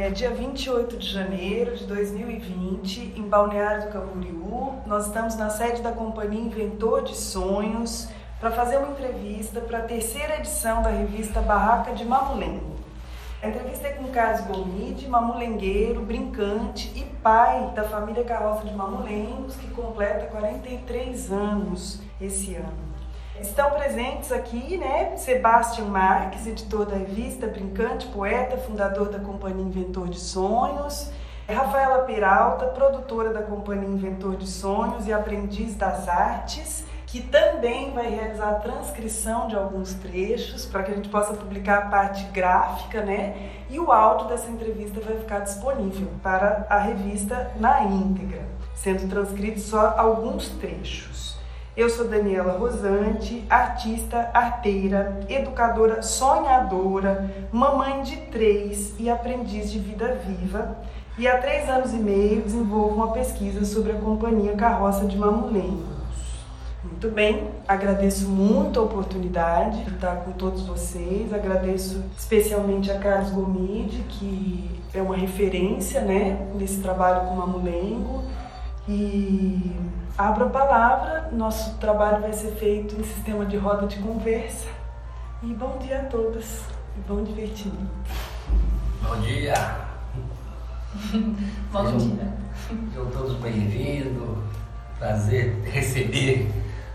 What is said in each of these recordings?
é dia 28 de janeiro de 2020, em Balneário do Camboriú. Nós estamos na sede da companhia Inventor de Sonhos para fazer uma entrevista para a terceira edição da revista Barraca de Mamulengo. A entrevista é com Carlos Gomide, mamulengueiro, brincante e pai da família Carroça de Mamulengos, que completa 43 anos esse ano. Estão presentes aqui, né, Sebastião Marques, editor da revista Brincante, poeta, fundador da Companhia Inventor de Sonhos, Rafaela Peralta, produtora da Companhia Inventor de Sonhos e aprendiz das artes, que também vai realizar a transcrição de alguns trechos para que a gente possa publicar a parte gráfica, né? E o áudio dessa entrevista vai ficar disponível para a revista na íntegra, sendo transcritos só alguns trechos. Eu sou Daniela Rosante, artista, arteira, educadora sonhadora, mamãe de três e aprendiz de vida viva. E há três anos e meio desenvolvo uma pesquisa sobre a companhia Carroça de Mamulengos. Muito bem, agradeço muito a oportunidade de estar com todos vocês. Agradeço especialmente a Carlos Gomide, que é uma referência né, nesse trabalho com Mamulengo. E Abro a palavra, nosso trabalho vai ser feito em sistema de roda de conversa. E bom dia a todas e bom divertimento. Bom dia! bom dia! Sejam todos bem-vindos. Prazer receber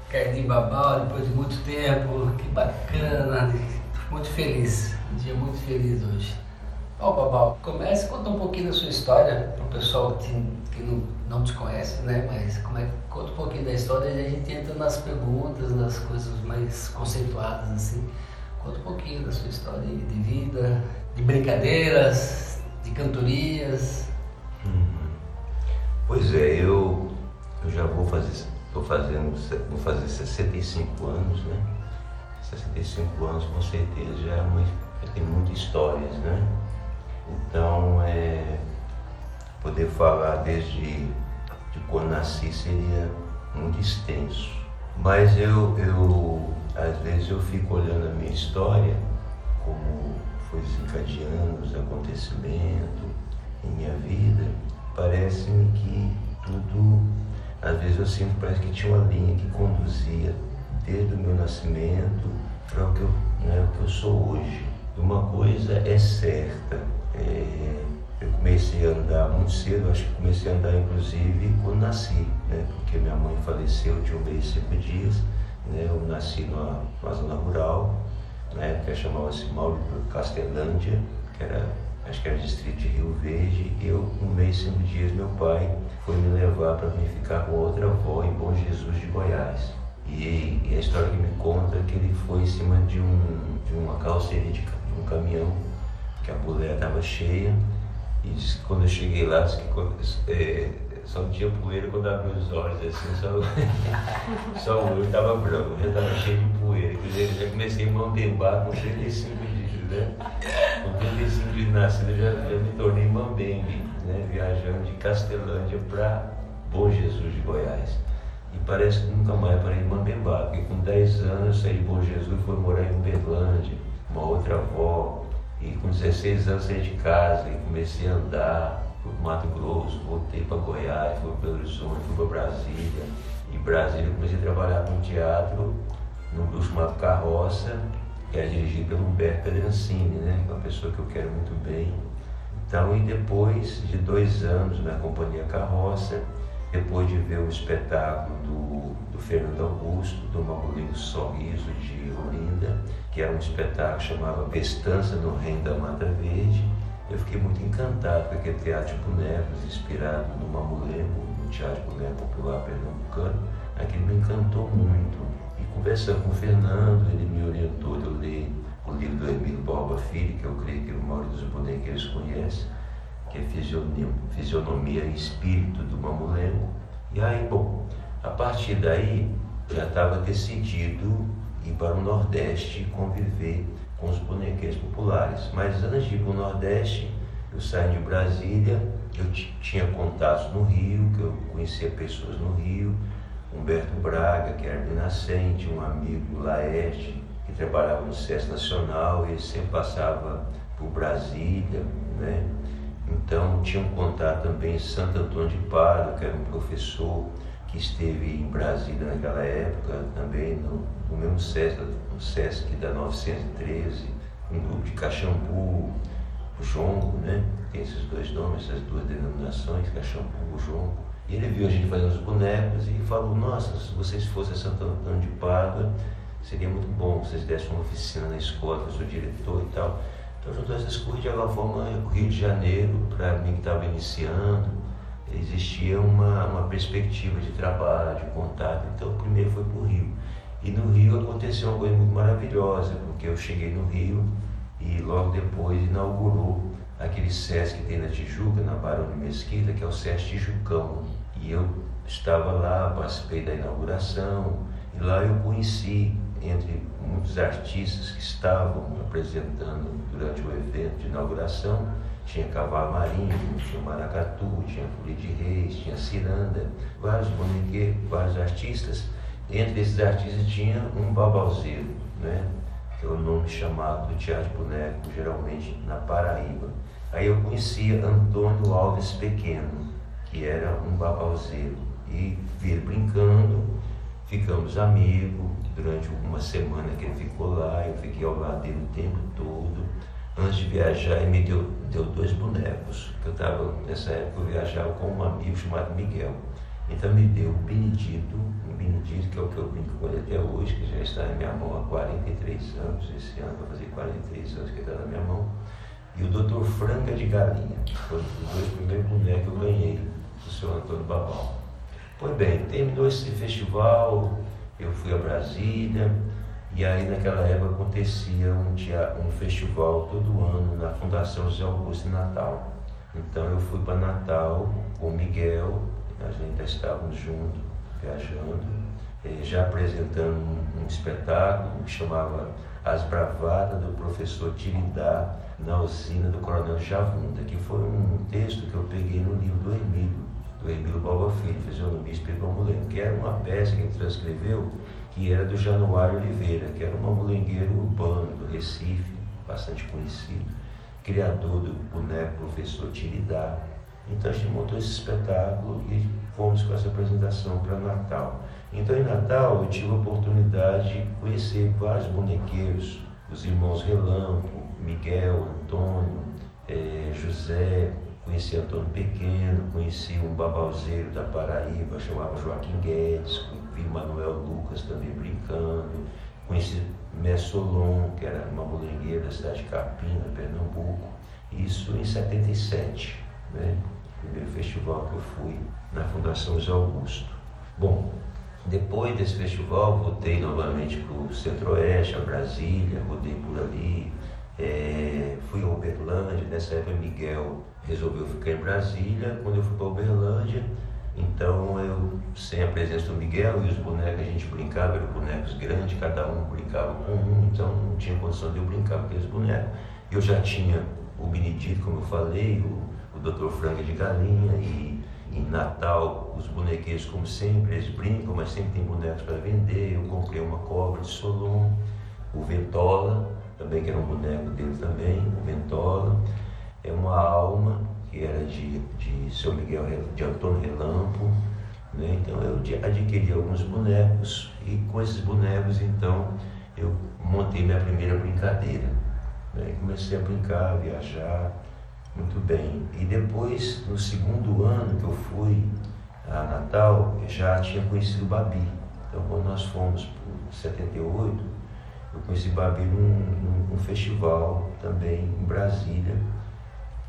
Carlinhos Babal depois de muito tempo. Que bacana! Muito feliz. Um dia muito feliz hoje. Ó, oh, Babal, comece a contar um pouquinho da sua história para o pessoal que, que não não te conhece, né? Mas como é, conta um pouquinho da história e a gente entra nas perguntas, nas coisas mais conceituadas, assim. Conta um pouquinho da sua história de vida, de brincadeiras, de cantorias. Uhum. Pois é, eu, eu já vou fazer, estou fazendo, vou fazer 65 anos, né? 65 anos com certeza já, é já tem muitas histórias, né? Então, é, poder falar desde de quando nasci seria muito extenso. Mas eu, eu, às vezes eu fico olhando a minha história, como foi desencadeando os acontecimentos em minha vida, parece-me que tudo, às vezes eu sinto parece que tinha uma linha que conduzia desde o meu nascimento para o que eu, né, o que eu sou hoje. Uma coisa é certa, é, eu comecei a andar muito cedo, acho que comecei a andar inclusive quando nasci, né? porque minha mãe faleceu de um mês e cinco dias. Né? Eu nasci numa, numa zona rural, na época chamava-se Mauro Castelândia, que era, acho que era distrito de Rio Verde. E eu, um mês e cinco dias, meu pai foi me levar para me ficar com outra avó em Bom Jesus de Goiás. E, e, a história que me conta é que ele foi em cima de, um, de uma de, de um caminhão, a boleia estava cheia e disse que quando eu cheguei lá, disse que quando, é, só tinha poeira quando abri os olhos, assim, só, só o olho estava branco, já estava cheio de poeira. Quer dizer, eu já comecei a mambembar com 35 dias, né? Com 35 dias nascido, eu já, já me tornei mambembe, né? Viajando de Castelândia para Bom Jesus de Goiás. E parece que nunca mais parei de mambembar, porque com 10 anos eu saí de Bom Jesus e fui morar em Uberlândia, uma outra avó, e com 16 anos saí de casa e comecei a andar por Mato Grosso, voltei para Goiás, fui para Belo Horizonte, fui para Brasília. E Brasília eu comecei a trabalhar com teatro num grupo chamado Carroça, que é dirigido pelo Humberto Pedrancini, né? É uma pessoa que eu quero muito bem. Então, e depois de dois anos na companhia Carroça, depois de ver o espetáculo do Fernando Augusto, do Mamulinho Sorriso de Olinda, que era um espetáculo que chamava Bestança no Reino da Mata Verde, eu fiquei muito encantado com aquele teatro de bonecos, inspirado no Mamulengo, no Teatro de Boneco Popular Pernambucano. Aquilo me encantou muito. E conversando com o Fernando, ele me orientou eu ler o livro do Emílio Borba Filho, que eu creio que o maioria dos bonequeiros conhece, que é Fisionomia, e Espírito do Mamulengo. E aí, bom, a partir daí já estava decidido ir para o Nordeste conviver com os bonequeiros populares. Mas antes de ir para o Nordeste, eu saí de Brasília, eu tinha contatos no Rio, que eu conhecia pessoas no Rio, Humberto Braga, que era de Nascente, um amigo Laerte, que trabalhava no SES Nacional, e ele sempre passava por Brasília, né? tinha um contato também em Santo Antônio de Pádua, que era um professor que esteve em Brasília naquela época, também no, no mesmo SESC, no SESC da 913, um grupo de Caxambu, Jongo, né? Tem esses dois nomes, essas duas denominações, Caxambu, Jongo. E ele viu a gente fazendo os bonecos e falou, nossa, se vocês fossem Santo Antônio de Pádua, seria muito bom se vocês dessem uma oficina na escola, eu sou diretor e tal. Então juntou essas coisas de alguma forma o Rio de Janeiro, para mim que estava iniciando, existia uma, uma perspectiva de trabalho, de contato. Então, primeiro foi para o Rio. E no Rio aconteceu uma coisa muito maravilhosa, porque eu cheguei no Rio e logo depois inaugurou aquele SESC que tem na Tijuca, na Barão de Mesquita, que é o SESC Tijucão. E eu estava lá, participei da inauguração, e lá eu conheci, entre muitos artistas que estavam apresentando durante o evento de inauguração, tinha cavalo marinho, tinha maracatu, tinha folia de reis, tinha ciranda, vários bonequeiros, vários artistas. Entre esses artistas tinha um babalzeiro, né? que é o nome chamado do teatro boneco, geralmente na Paraíba. Aí eu conhecia Antônio Alves Pequeno, que era um babalzeiro, e vi ele brincando, ficamos amigos, durante uma semana que ele ficou lá, eu fiquei ao lado dele o tempo todo antes de viajar, ele me deu, deu dois bonecos. Eu estava, nessa época, eu viajava com um amigo chamado Miguel. Então me deu o Benedito, o Benedito, que é o que eu brinco com ele até hoje, que já está na minha mão há 43 anos, esse ano vai fazer 43 anos que está na minha mão, e o Doutor Franca de Galinha, que foram os dois primeiros bonecos que eu ganhei do senhor Antônio Babal. Pois bem, terminou esse festival, eu fui a Brasília, e aí naquela época acontecia um, teatro, um festival todo ano na Fundação José Augusto Natal. Então eu fui para Natal com o Miguel, nós ainda estávamos juntos, viajando, eh, já apresentando um, espetáculo que chamava As Bravadas do Professor Tiridá na usina do Coronel Javunda, que foi um texto que eu peguei no livro do Emílio, do Emílio Balba Filho, fisionomista e que era uma peça que ele transcreveu que era do Januário Oliveira, que era um mamulengueiro urbano do Recife, bastante conhecido, criador do boneco professor Tiridá. Então a gente montou esse espetáculo e fomos com essa apresentação para Natal. Então em Natal eu tive a oportunidade de conhecer vários bonequeiros, os irmãos Relampo, Miguel, Antônio, eh, José, conheci Antônio Pequeno, conheci um babalzeiro da Paraíba, chamava Joaquim Guedes, Manuel Lucas também brincando, conheci Messolon, que era uma molengueira da cidade de Capina, Pernambuco, isso em 77, né? primeiro festival que eu fui na Fundação José Augusto. Bom, depois desse festival, voltei novamente para o Centro-Oeste, a Brasília, rodei por ali, é, fui a Uberlândia, nessa época Miguel resolveu ficar em Brasília. Quando eu fui para Uberlândia, então eu, sem a presença do Miguel e os bonecos, a gente brincava, eram bonecos grandes, cada um brincava com um, então não tinha condição de eu brincar com aqueles bonecos. Eu já tinha o Benedito, como eu falei, o, o Dr. Frank de Galinha, e em Natal os bonequeiros, como sempre, eles brincam, mas sempre tem bonecos para vender. Eu comprei uma cobra de Solon, o Ventola, também que era um boneco dele também, o Ventola. É uma alma era de, de São Miguel, de Antônio Relampo. Né? Então eu adquiri alguns bonecos e com esses bonecos então eu montei minha primeira brincadeira. Né? Comecei a brincar, a viajar muito bem. E depois, no segundo ano que eu fui a Natal, eu já tinha conhecido Babi. Então quando nós fomos para 78, eu conheci Babi num, num, num festival também em Brasília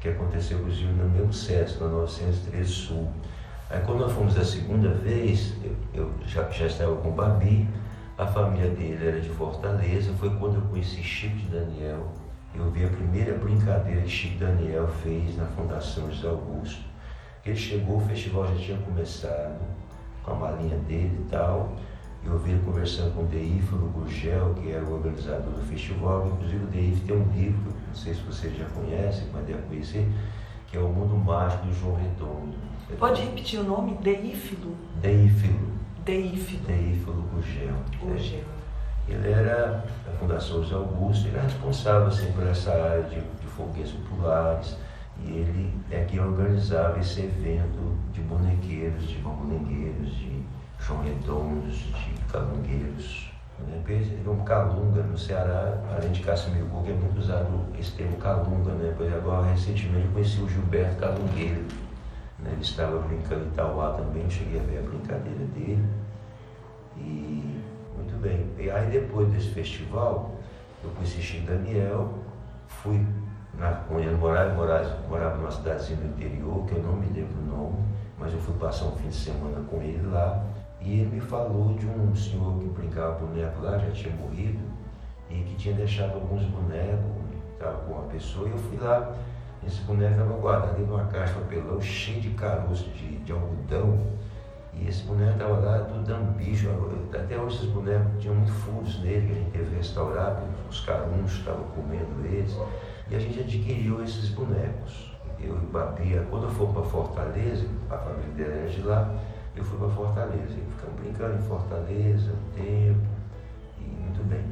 que aconteceu inclusive no mesmo SESC, na 913 Sul. Aí quando nós fomos a segunda vez, eu, eu já, já estava com o Babi, a família dele era de Fortaleza, foi quando eu conheci Chico de Daniel. Eu vi a primeira brincadeira que Chico Daniel fez na Fundação José Augusto. Ele chegou, o festival já tinha começado, com a malinha dele e tal. Eu vi ele conversando com o Deífilo Gurgel, que era o organizador do festival. Inclusive o Deífilo tem um livro, não sei se vocês já conhecem, mas deve conhecer, que é O Mundo Mágico do João Redondo. Pode repetir o nome? Deífilo? Deífilo. Deífilo. Deífilo Gurgel. Gurgel. É. Ele era da Fundação José Augusto, ele era responsável assim, por essa área de, de populares. E ele é que organizava esse evento de bonequeiros, de mamulengueiros, de João Redondos, de calungueiros. Né? Teve um calunga no Ceará, além de Cassimiru, que é muito usado esse termo calunga, né? Por agora, recentemente eu conheci o Gilberto Calungueiro. Né? Ele estava brincando em Tauá também, cheguei a ver a brincadeira dele. E muito bem. E aí depois desse festival, eu conheci Chico Daniel, fui na, onde ele morava, morava, morava numa cidadezinha do interior, que eu não me lembro o nome, mas eu fui passar um fim de semana com ele lá. E ele me falou de um senhor que brincava boneco lá, já tinha morrido, e que tinha deixado alguns bonecos, estava com uma pessoa, e eu fui lá. Esse boneco estava guardado de uma caixa de papelão cheio de caroço de, de algodão. E esse boneco estava lá tudo dando bicho. Até hoje esses bonecos tinham muitos furos nele, que a gente teve restaurado, os carunchos estavam comendo eles. E a gente adquiriu esses bonecos. Eu e Babia, quando eu fomos para Fortaleza, a família dela era de lá, eu fui para Fortaleza. E ficamos brincando em Fortaleza um tempo, e muito bem.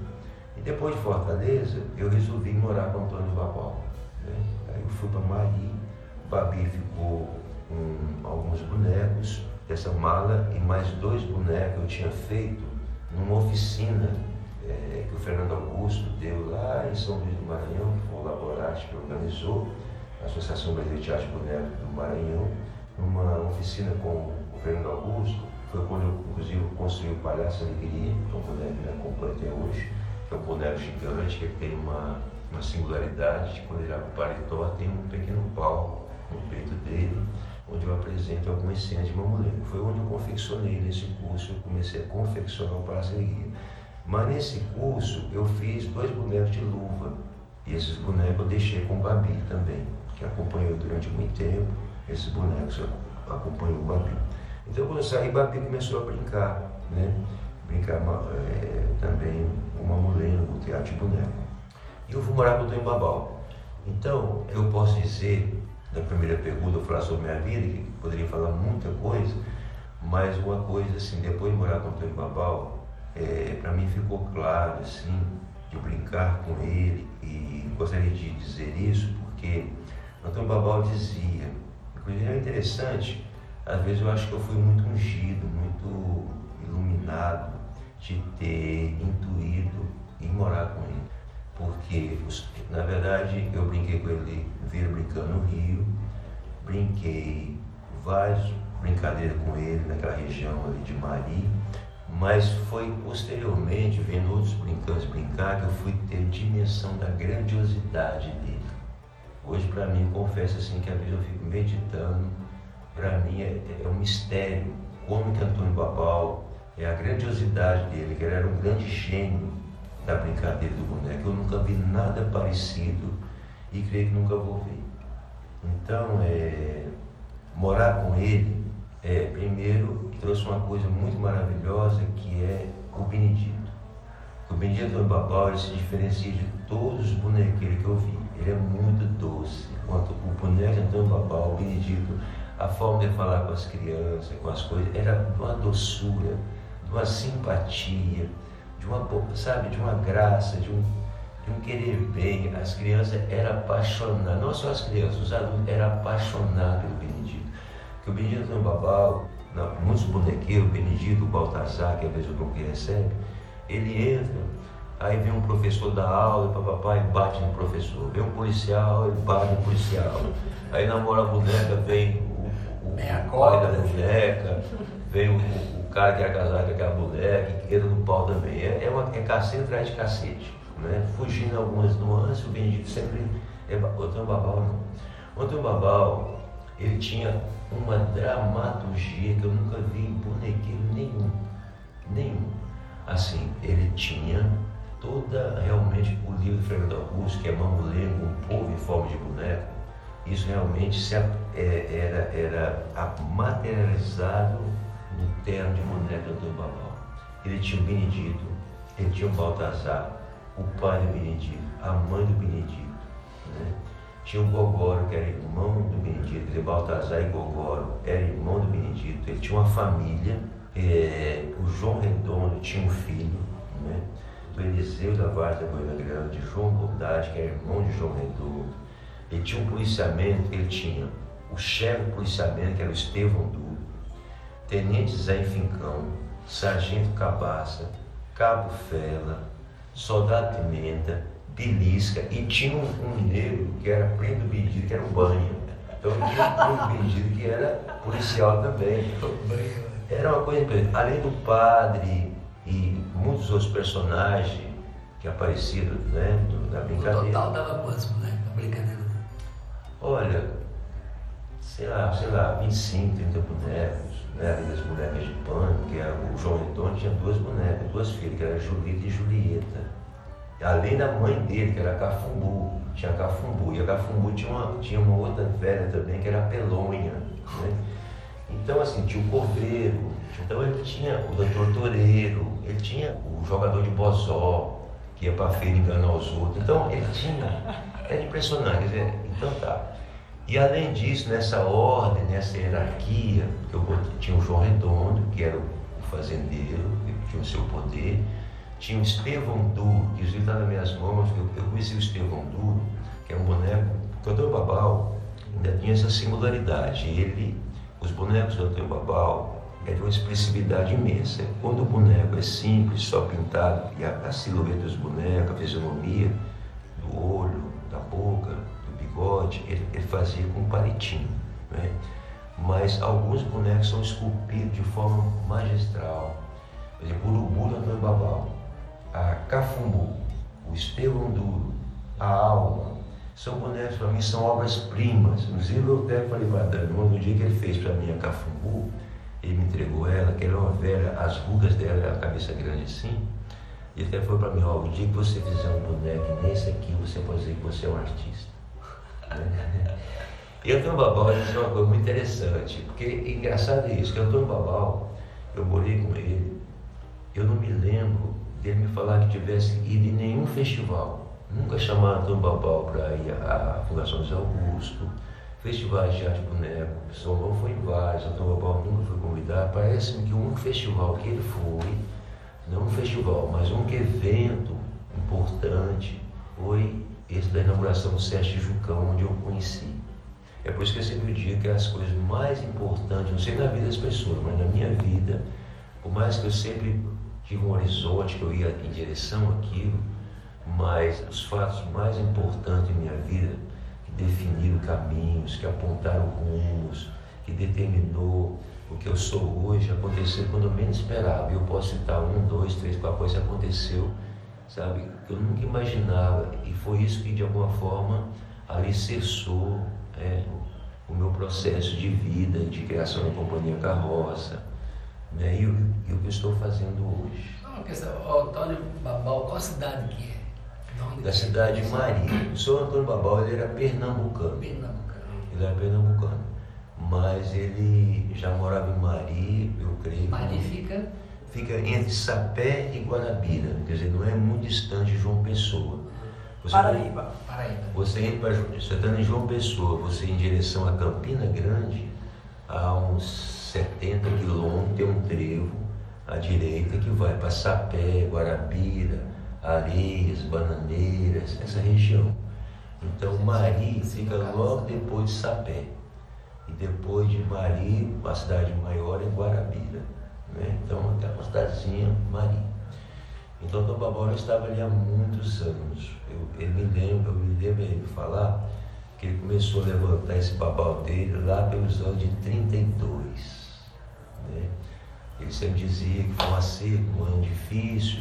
E depois de Fortaleza, eu resolvi morar com Antônio Babal. Né? Aí eu fui para Mari, Babi ficou com alguns bonecos, essa mala e mais dois bonecos eu tinha feito numa oficina é, que o Fernando Augusto deu lá em São Luís do Maranhão, que foi o laboratório que organizou, a Associação Brasileira de Teatro Boneco do Maranhão, numa oficina com o Fernando Augusto, foi quando eu, inclusive, construí o Palhaço Alegria, que é um boneco que me acompanha até hoje, que é um boneco gigante, que tem uma, uma singularidade, de quando ele abre o paletó, tem um pequeno pau no peito dele, onde eu apresento algumas cenas de mamulengo. Foi onde eu confeccionei nesse curso, eu comecei a confeccionar o Palhaço Alegria. Mas nesse curso eu fiz dois bonecos de luva. E esses bonecos eu deixei com o Babi também, que acompanhou durante muito tempo. Esses bonecos acompanhou o Babi. Então quando eu saí, Babi começou a brincar, né? Brincar é, também uma mulher no teatro de boneco. E eu fui morar com o Tonho Babal. Então, eu posso dizer, na primeira pergunta, eu falar sobre minha vida, que poderia falar muita coisa, mas uma coisa assim, depois de morar com o Tonho Babal, é, para mim ficou claro, assim, de brincar com ele, e gostaria de dizer isso porque Antônio Babal dizia, inclusive é interessante, às vezes eu acho que eu fui muito ungido, muito iluminado de ter intuído e morar com ele. Porque, na verdade, eu brinquei com ele, vira brincando no Rio, brinquei várias brincadeiras com ele naquela região ali de Mari, mas foi posteriormente, vendo outros brincantes brincar, que eu fui ter dimensão da grandiosidade dele. Hoje, para mim, confesso assim que às vezes eu fico meditando, para mim é, é, um mistério como que Antônio Babal, é a grandiosidade dele, que ele era um grande gênio da brincadeira do boneco. Eu nunca vi nada parecido e creio que nunca vou ver. Então, é, morar com ele, é, primeiro, trouxe uma coisa muito maravilhosa que é o Benedito. O Benedito Babal se diferencia de todos os bonequeiros que eu vi. Ele é muito doce. Enquanto o boneco Antônio Babal, o Benedito, a forma de falar com as crianças, com as coisas, era de uma doçura, de uma simpatia, de uma, sabe, de uma graça, de um, de um querer bem. As crianças eram apaixonadas, não só as crianças, os adultos eram apaixonados pelo Benedito. Porque o Benedito Antônio Babal muitos bonequeiros, o Benedito, o Baltazar, que às vezes o Dom que recebe, ele entra, aí vem um professor da aula, papai bate no professor, vem um policial, ele bate no policial, aí namora a boneca, vem o, o pai da boneca, vem o, o, cara que é casado com aquela boneca, que entra no pau também. É, é, uma, é cacete atrás de cacete. Né? Fugindo algumas nuances, o Benedito sempre é outro babal não. Outro babal, ele tinha uma dramaturgia que eu nunca vi em bonequeiro nenhum. Nenhum. Assim, ele tinha toda realmente o livro do Fernando Augusto, que é Mamulengo, um povo em forma de boneco, isso realmente se, é, era, era materializado no terno de boneca do Babal. Ele tinha o Benedito, ele tinha o Baltazar, o pai do Benedito, a mãe do Benedito. Né? Tinha o Gogoro, que era irmão do Benedito, ele Baltazar e Gogoro era irmão do Benedito, ele tinha uma família, é, o João Redondo tinha um filho, né? do Eliseu da Várzea Boina Grande, de João Bondade, que era irmão de João Redondo. Ele tinha um policiamento, ele tinha o chefe do policiamento, que era o Estevão Duro, Tenente Zé Fincão, Sargento Cabaça, Cabo Fela, Soldado Pimenta, Belisca e tinha um, um negro que era primo do que era o Banha. Então tinha um Benedito que era policial também. Era uma coisa. Além do padre e muitos outros personagens que apareciam né, na brincadeira. O total dava quantos brincadeira? Olha, sei lá, sei lá, 25, 30 bonecos, né? Das bonecas de pano, que era, o João Redondo tinha duas bonecas, duas filhas, que era Julita e Julieta. Além da mãe dele, que era Cafumbu, tinha Cafumbu, e a Cafumbu tinha uma, tinha uma outra velha também, que era Pelonha. Né? Então, assim, tinha o Corveiro, então ele tinha o doutor Toreiro, ele tinha o jogador de bozó, que ia para a feira enganar os outros. Então, ele tinha. Era impressionante, quer dizer, então tá. E além disso, nessa ordem, nessa hierarquia, eu tinha o João Redondo, que era o fazendeiro, que tinha o seu poder, tinha o Estevão Duro, que está nas minhas mãos, eu, eu conheci o Estevão Duro, que é um boneco, o cantor Babal ainda tinha essa singularidade. Ele, os bonecos do cantor Babal, é de uma expressividade imensa. Quando o boneco é simples, só pintado, e a, a silhueta dos bonecos, a fisionomia, do olho, da boca, bigode, ele, ele fazia com palitinho. Né? Mas alguns bonecos são esculpidos de forma magistral. Por exemplo, o urubu Antônio Babal, a Cafumbu, o Estevão Duro, a Alma, são bonecos para mim, são obras-primas. Inclusive eu até falei para Dano, no dia que ele fez para mim a Cafumbu, ele me entregou ela, que era uma velha, as rugas dela, a cabeça grande assim. E até foi para mim, ó, o dia que você fizer um boneco nesse aqui, você pode dizer que você é um artista. E Antônio Babal disse uma coisa muito interessante, porque engraçado é isso, que Antônio Babal, eu morei com ele, eu não me lembro dele me falar que tivesse ido em nenhum festival. Nunca chamaram Antônio Babal para ir à Fundação José Augusto, festivais de arte boneco, São João foi em vários, Antônio Babal nunca foi convidado. Parece-me que o único festival que ele foi, não um festival, mas um evento importante, foi esse da inauguração do Sérgio Jucão, onde eu conheci. É por isso que eu sempre digo que as coisas mais importantes, não sei na vida das pessoas, mas na minha vida, por mais que eu sempre tive um horizonte que eu ia em direção àquilo, mas os fatos mais importantes em minha vida, que definiram caminhos, que apontaram rumos, que determinou o que eu sou hoje, aconteceu quando eu menos esperava. Eu posso citar um, dois, três, quatro coisas aconteceu, sabe, que eu nunca imaginava. E foi isso que, de alguma forma, alicerçou é, o meu processo de vida, de criação da companhia Carroça, né? E, o, e o que eu estou fazendo hoje. Questão, Antônio Babal, qual cidade que é? Da cidade de Maria. O senhor Antônio Babal ele era pernambucano. Pernambucano. Ele era pernambucano. Mas ele já morava em Mari, eu creio. Mari fica? Fica entre Sapé e Guarabira, quer dizer, não é muito distante de João Pessoa. Você Paraíba. Paraíba. Você entra você está em João Pessoa, você em direção a Campina Grande, há uns 70 quilômetros tem um trevo à direita que vai para Sapé, Guarabira, Areias, Bananeiras, essa região. Então Mari fica logo depois de Sapé. E depois de Mari, a cidade maior é Guarabira. Né? Então é uma cidadezinha Mari. Então Dom Babora estava ali há muitos anos. Eu, me lembra, eu me lembro ele falar que ele começou a levantar esse babau dele lá pelos anos de 32. Né? Ele sempre dizia que foi uma seca, um ano difícil,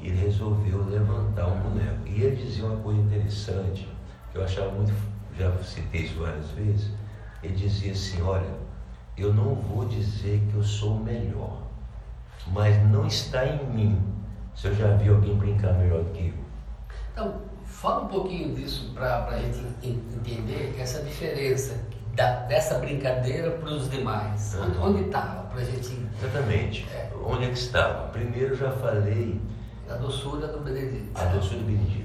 e ele resolveu levantar um boneco. E ele dizia uma coisa interessante, que eu achava muito, já citei isso várias vezes, ele dizia assim, olha, eu não vou dizer que eu sou o melhor, mas não está em mim se eu já vi alguém brincar melhor do que eu. Então, fala um pouquinho disso para a gente entender essa diferença da, dessa brincadeira para os demais? Onde estava? Para a gente. Exatamente. É. Onde é que estava? Primeiro já falei. A doçura do Benedito. A doçura do Benedito.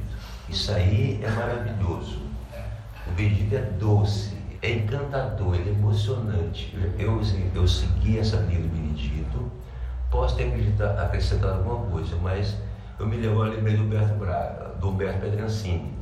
Isso aí é maravilhoso. É. O Benedito é doce, é encantador, ele é emocionante. Eu, eu segui essa linha do Benedito, posso ter acrescentado alguma coisa, mas eu me lembro, eu lembrei do Humberto Braga, do Humberto Pedrancini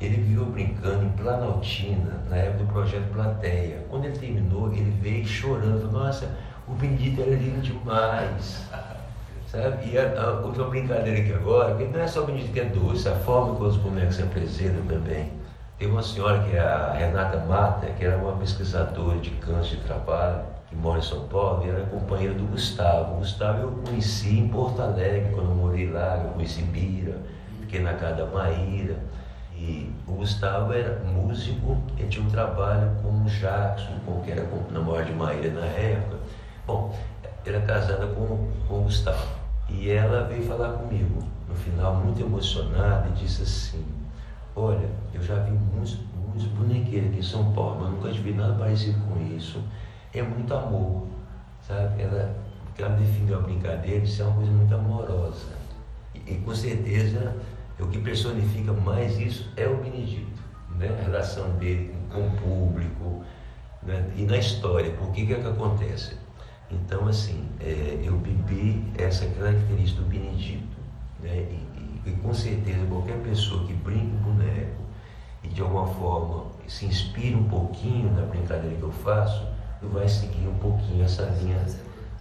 Ele viveu brincando em Planaltina, na época do projeto Plateia. Quando ele terminou, ele veio chorando, falou, nossa, o Benedito era lindo demais. Sabe? E a, a, outra brincadeira aqui agora, que não é só o Benedito que é doce, a forma como os bonecos se apresentam também. Tem uma senhora que é a Renata Mata, que era uma pesquisadora de câncer de trabalho, que mora em São Paulo, e era companheira do Gustavo. O Gustavo eu conheci em Porto Alegre, quando eu morei lá, eu conheci Bira, fiquei na casa da Maíra. E o Gustavo era músico, ele tinha um trabalho com o Jackson, com, que era namorado de Maíra na época. Bom, era casada com, com o Gustavo. E ela veio falar comigo, no final, muito emocionada, e disse assim: Olha, eu já vi muitos, muitos bonequeiros aqui em São Paulo, mas nunca vi nada parecido com isso. É muito amor, sabe? Ela, ela definiu a brincadeira, isso é uma coisa muito amorosa. E, e com certeza o que personifica mais isso é o Benedito, né? a relação dele com o público né? e na história. Por que, que é que acontece? Então, assim, é, eu bebi essa característica do Benedito. Né? E, e, e, com certeza qualquer pessoa que brinca com boneco e de alguma forma se inspira um pouquinho na brincadeira que eu faço, vai seguir um pouquinho essa linha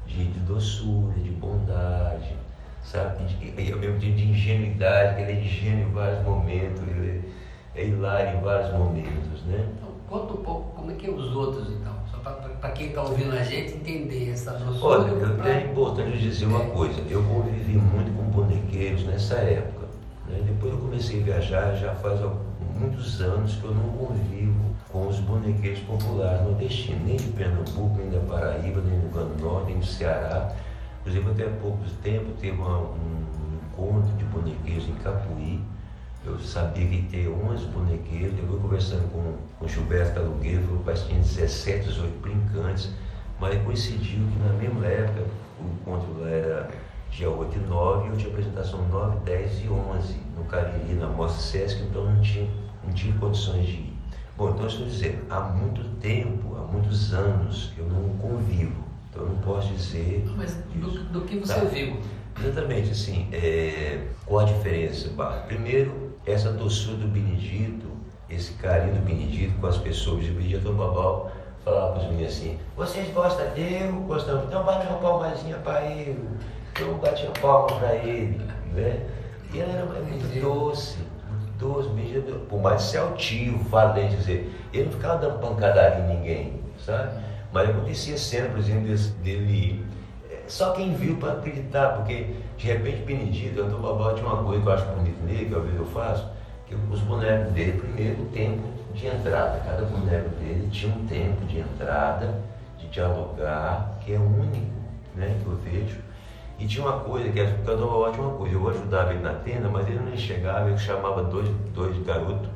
de, de doçura, de bondade, sabe? Eu mesmo de, de ingenuidade, que ele é ingênuo em vários momentos, ele é hilário em vários momentos, né? Então, conta um pouco como é que é os outros, então, só para quem está ouvindo a gente entender essa doçura. Olha, pra... é importante dizer uma coisa, eu convivi muito com bonequeiros nessa época, né? depois eu comecei a viajar, já faz muitos anos que eu não convivo com os bonequeiros populares nordestinos, nem de Pernambuco, nem da Paraíba, nem do Rio Norte, nem do Ceará, Inclusive, até há pouco tempo teve uma, um encontro de bonequeiros em Capuí. Eu sabia que ter 11 bonequeiros. Depois, conversando com, com Gilberto Alugueiro, falou que tinha 17, 18 brincantes. Mas coincidiu que na mesma época, o encontro lá era dia 8 e 9, e eu tinha apresentação 9, 10 e 11 no Cariri, na Mostra Sesc, então não tinha, não tinha condições de ir. Bom, então estou dizendo, há muito tempo, há muitos anos, eu não convivo então eu não posso dizer. Mas do, do que você tá. viu? Exatamente, assim, é, qual a diferença? Primeiro, essa doçura do Benedito, esse carinho do Benedito com as pessoas, o Benedito Babal falava para os meninos assim, vocês gostam dele, gostamos, então bate uma palmazinha para ele, então bate uma palma para ele, né? E ele era muito doce, por mais ser altivo, valente, dizer, ele não ficava dando pancadaria em ninguém, sabe? Mas acontecia cena, por exemplo, dele. É, só quem viu para acreditar, porque de repente Benedito, eu estou de uma coisa que eu acho bonito nele, que às vezes eu faço, que os bonecos dele, primeiro o tempo de entrada, cada boneco dele tinha um tempo de entrada, de dialogar, que é único, né, que eu vejo. E tinha uma coisa, que cada uma tinha uma coisa, eu ajudava ele na tenda, mas ele não enxergava, ele chamava dois, dois garotos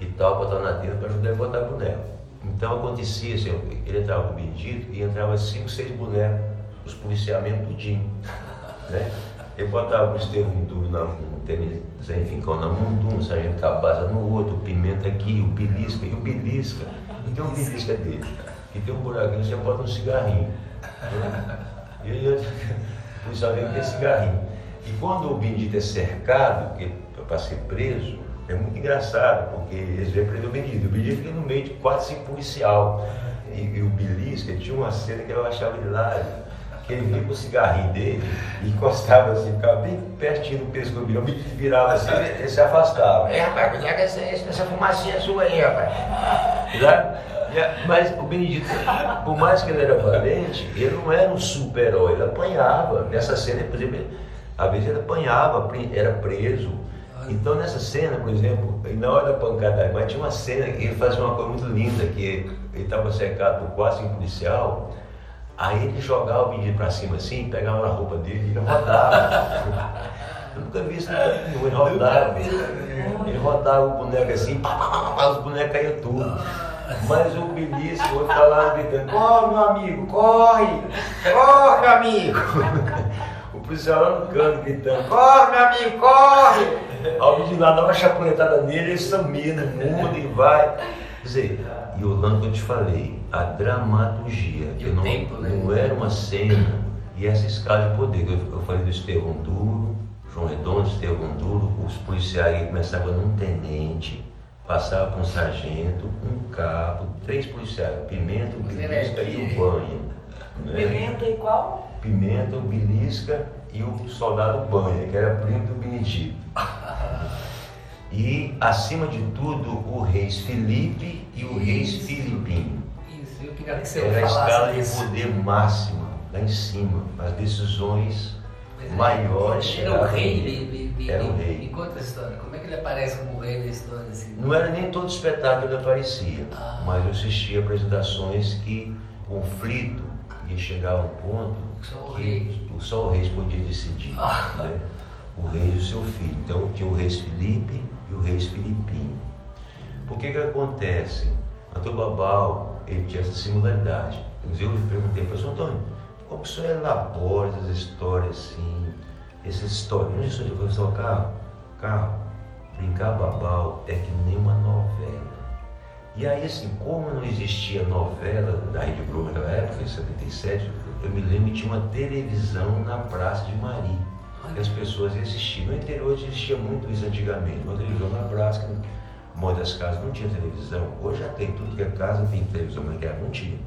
e tal para estar na tenda para ajudar ele a botar boneco. Então acontecia, assim, ele entrava com o Benedito e entrava cinco, seis bonecos, os policiamentos tudinho. Né? Eu botava o Estevão Duro na um Zé Fincão na mão um, Sargento Cabaza no outro, o Pimenta aqui, o Belisca e o Belisca. E tem um Belisca dele, que tem um buraquinho, você bota um cigarrinho. Né? E aí o policial vem ter cigarrinho. E quando o Benedito é cercado, para ser preso, é muito engraçado, porque eles vêm prender o Benedito. O Benedito fica no meio de quase cinco policial. E, e o Belisca tinha uma cena que eu achava hilário, que ele vinha com o cigarrinho dele e encostava assim, ficava bem pertinho do pescoço do Benedito, virava assim, ele se afastava. É, rapaz, cuidado com essa, essa fumacinha sua aí, rapaz. Mas o Benedito, por mais que ele era valente, ele não era um super-herói, ele apanhava. Nessa cena, por exemplo, às vezes ele apanhava, era preso então nessa cena, por exemplo, na hora da pancada, mas tinha uma cena que ele fazia uma coisa muito linda, que ele estava cercado por quase um policial, aí ele jogava o menino para cima assim, pegava na roupa dele e rodava. Eu nunca vi isso nenhum, ele rodava. Ele rodava o boneco assim, pá, pá, pá, os bonecos caíam tudo. Mas o Benício, o outro tá lá gritando, corre meu amigo, corre! Corre meu amigo! O policial lá no canto gritando, corre meu amigo, corre! Alguém de lá dá uma chapuletada nele, ele samina, muda e vai. Quer dizer, e o que eu te falei, a dramaturgia, que não, tempo, né? não era uma cena, e essa escala de poder, que eu, eu falei do Estevão Duro, João Redondo, Estevão Duro, os policiais começavam num tenente, passava com um sargento, um cabo, três policiais, pimenta, belisca e o banho. Né? Pimenta e qual? Pimenta, o belisca e o soldado banha, que era primo do Benedito. e, acima de tudo, o reis Felipe e o reis Filipinho. Isso, eu queria que você Era a escala de poder máxima, lá em cima, as decisões é, maiores. Era o rei, ele, ele, era o rei. Me conta a história, é ele aparece como rei na história? Assim? Não era nem todo espetáculo que ele aparecia, ah. mas eu assistia apresentações que conflito ia chegar a um ponto só o que rei. só o rei podia decidir. Ah. Né? O rei e o seu filho. Então tinha o rei Felipe e o rei Filipinho. Por que que acontece? Antônio Babal, ele tinha essa similaridade. Inclusive eu perguntei para o Antônio, como o senhor elabora essas histórias assim, essas histórias, não é isso de professor carro, carro, brincar babal é que nem uma novela. E aí assim, como não existia novela da Rede Globo naquela época, em 77, eu me lembro que tinha uma televisão na Praça de Mari, que as pessoas assistiam. No interior existia muito isso antigamente, uma televisão na praça, que muitas casas não tinha televisão. Hoje já tem, tudo que é casa tem televisão, mas naquela não tinha.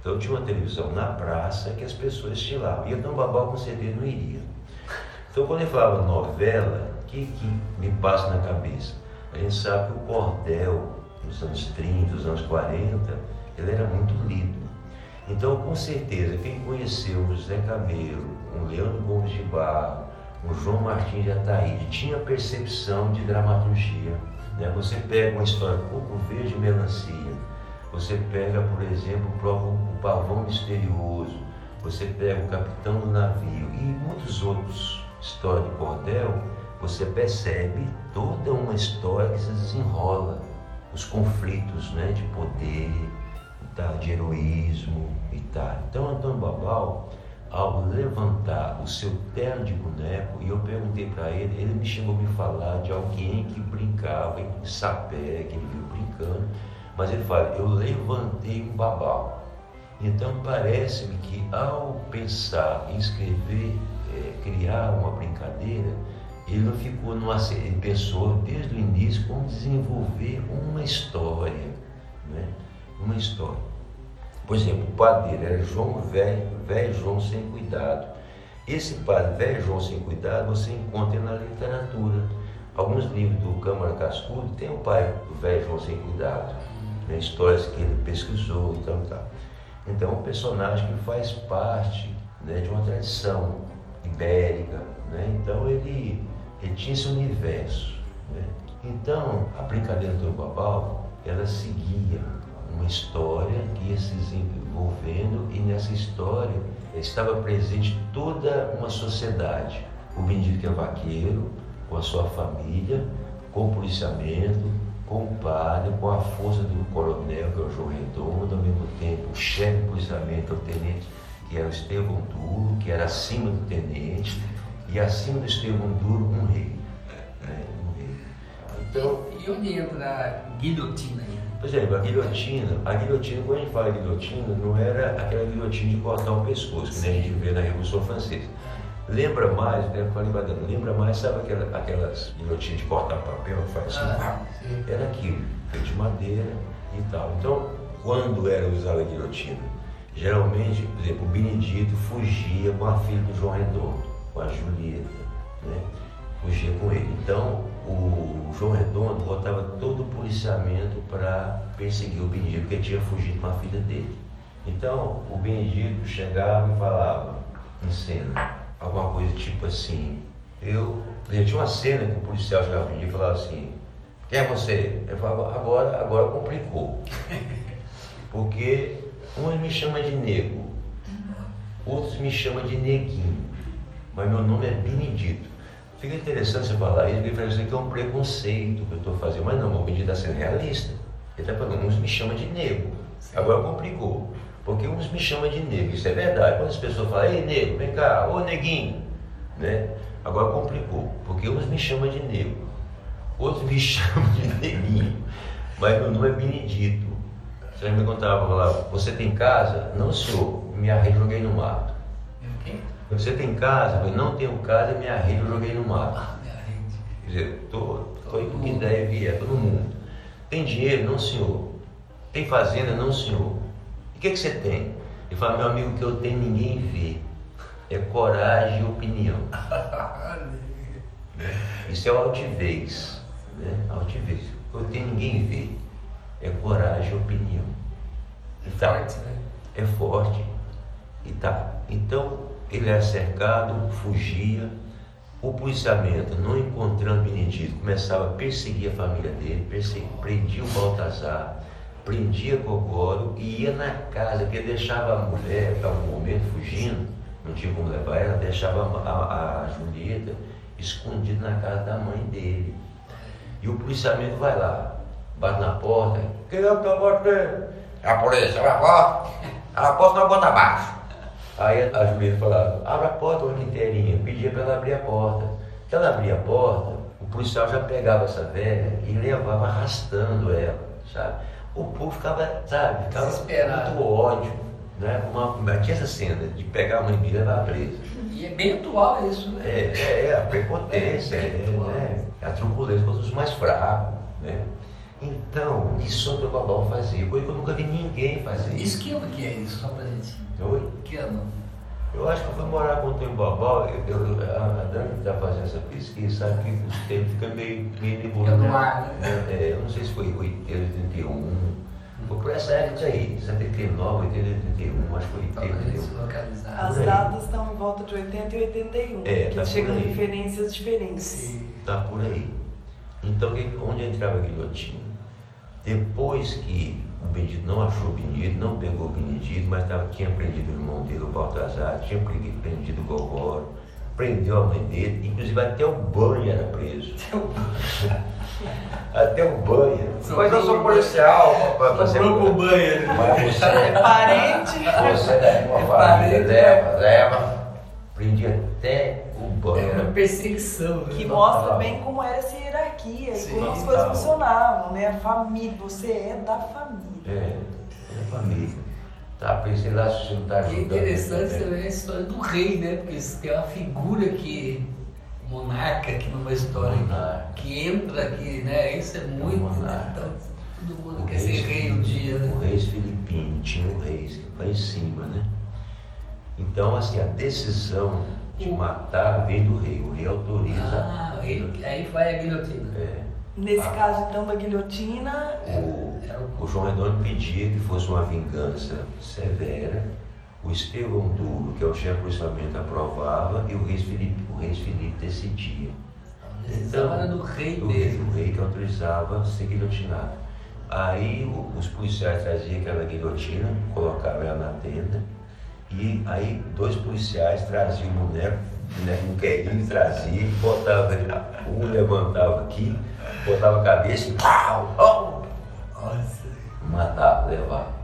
Então tinha uma televisão na praça que as pessoas estilavam. E então Babal com CD não iria. Então quando ele falava novela, que, que me passa na cabeça? A gente sabe que o cordel, nos anos 30, nos anos 40, ele era muito lido. Então, com certeza, quem conheceu o José Camelo, o Leandro Gomes de Barro, o João Martins de Ataíde, tinha percepção de dramaturgia. Né? Você pega uma história Coco Verde e Melancia, você pega, por exemplo, o próprio o Pavão Misterioso, você pega o Capitão do Navio e muitos outros histórias de cordel, você percebe toda uma história que se desenrola, os conflitos né, de poder, tá, de heroísmo e tal. Então Antônio Babal, ao levantar o seu terno de boneco, e eu perguntei para ele, ele me chegou a me falar de alguém que brincava em sapé, que ele viu brincando, mas ele fala, eu levantei um babau. Então parece-me que ao pensar em escrever, é, criar uma brincadeira, ele ficou numa pensou desde o início como desenvolver uma história, né? Uma história. Por exemplo, o padre dele era João Velho, Velho João sem cuidado. Esse padre Velho João sem cuidado você encontra na literatura. Alguns livros do Câmara Cascudo tem o pai do Velho João sem cuidado né, histórias que ele pesquisou e tal, tal. Então, é um personagem que faz parte né, de uma tradição ibérica. Né? Então, ele, ele tinha esse universo. Né? Então, a brincadeira do Babal, ela seguia uma história que ia se desenvolvendo e nessa história estava presente toda uma sociedade. O Benedito que é vaqueiro, com a sua família, com o policiamento, com o padre, com a força do coronel, que é o João Redondo, ao mesmo tempo o chefe de policiamento, o tenente, que era o Estevão Duro, que era acima do tenente, e acima do Estevão Duro, um rei. Né? Um rei. Então, e onde entra a guilhotina? Por exemplo, a guilhotina, a guilhotina, quando a gente fala guilhotina, não era aquela guilhotina de cortar o pescoço, que nem a gente vê na Revolução Francesa. Lembra mais, badana, lembra mais, sabe aquela, aquelas guilhotinas de cortar papel que faz assim? Ah, era aquilo, feito de madeira e tal. Então, quando era usada a guilhotina? Geralmente, por exemplo, o Benedito fugia com a filha do João Redondo, com a Julieta, né? Fugia com ele. Então, o João Redondo botava todo o policiamento para perseguir o Benedito, porque tinha fugido com a filha dele. Então, o Benedito chegava e falava em cena alguma coisa tipo assim. Eu, eu tinha uma cena que o policial chegava e falava assim, quem é você? Eu falava, agora, agora complicou. Porque uns me chamam de nego, outros me chamam de neguinho, mas meu nome é Benedito. Fica interessante você falar isso, porque parece que é um preconceito que eu estou fazendo, mas não, o Benedito está sendo realista. Ele está falando, uns me chamam de nego, agora complicou. Porque uns me chamam de negro, isso é verdade. Quando as pessoas falam, ei negro, vem cá, ô neguinho, né? Agora complicou, porque uns me chamam de negro, outros me chamam de neguinho, mas meu nome é Benedito. Você me contava, falava, você tem casa? Não, senhor, me arrei joguei no mato. Você tem casa? Eu não tenho casa, me arrei joguei no mato. Ah, Quer dizer, tô, tô aí porque ideia vier, todo mundo. Tem dinheiro? Não, senhor. Tem fazenda? Não, senhor. E o que, que você tem? Ele fala, meu amigo, o que eu tenho ninguém vê. É coragem e opinião. Isso é o altivez. Né? Altivez. O que eu tenho ninguém vê. É coragem e opinião. É forte, né? É forte. E tá. Então, ele era cercado, fugia. O policiamento, não encontrando Benedito, começava a perseguir a família dele, prendia o Baltazar, prendia Gogoro e ia na casa, porque deixava a mulher, em algum momento, fugindo, não tinha como levar ela, deixava a, a Julieta escondida na casa da mãe dele. E o policiamento vai lá, bate na porta, quem é que tá batendo? A polícia, porta, abre a porta, não bota abaixo. Aí a Julieta falava, abre a porta, uma inteirinha, pedia para ela abrir a porta. Se ela abria a porta, o policial já pegava essa velha e levava arrastando ela, sabe? O povo ficava, sabe, ficava muito ódio, né? Uma, tinha essa cena de pegar a mãe e levar presa. E é bem atual isso, né? É, é, a prepotência, É, é, né? a truculência contra os mais fracos, né? Então, isso o Babal fazia, coisa que eu nunca vi ninguém fazer. Ano que é isso, só pra gente. Oi? Que ano? Eu acho que eu fui morar com o Antônio Babal, eu, eu, a Dani está fazendo essa pesquisa, sabe que os tempos ficam meio, meio nebuloso. Fica no né? ar, né? É, é, eu não sei se foi 80, 81, foi por essa época aí, 79, 80, 81, acho que foi 80, Talvez 81. localizado. As datas estão em volta de 80 e 81, É, que tá chegam referências diferentes. Está por aí. Então, onde entrava a guilhotina? Depois que o Benedito não achou o Benedito, não pegou o Benedito, mas tava, tinha prendido o irmão dele, o Baltazar, tinha pre- prendido o Gogoro, prendeu a mãe dele, inclusive até o banho era preso. até o banho. Sobrou Mas eu sou o policial, você. Sobrou pro banho. Mas você É parente. você da minha É família, leva, leva. Prendi até o banho. É era uma perseguição. né? Que mostra bem como era essa hierarquia e Sim, como as coisas tá. funcionavam, né? A família, você é da família. É, é família. Tá, pensei lá se não tá E é ajudando. interessante né? também a história do rei, né? Porque tem uma figura que monarca aqui numa história Monarca. que entra aqui, né? Isso é muito. Né? monarca. Então, todo mundo O quer ser rei um dia, O né? reis filipino, tinha o reis que vai em cima, né? Então, assim, a decisão de O- matar vem do rei. O rei autoriza. Ah, aí, aí vai a guilhotina. É, Nesse Ah. caso, então, da guilhotina, o, Era o o João Redondo pedia que fosse uma vingança severa. O Estevão Duro, que é o chefe do policiamento, aprovava e o rei Felipe, o rei Felipe decidia. a decisão era do rei do rei, o rei que autorizava ser guilhotinado. Aí o- os policiais traziam aquela guilhotina, colocavam ela na tenda, e aí dois policiais traziam o boneco, o boneco queria, ele trazia, e botava, ele- um levantava aqui, botava a cabeça e pau, pau, matava, levava.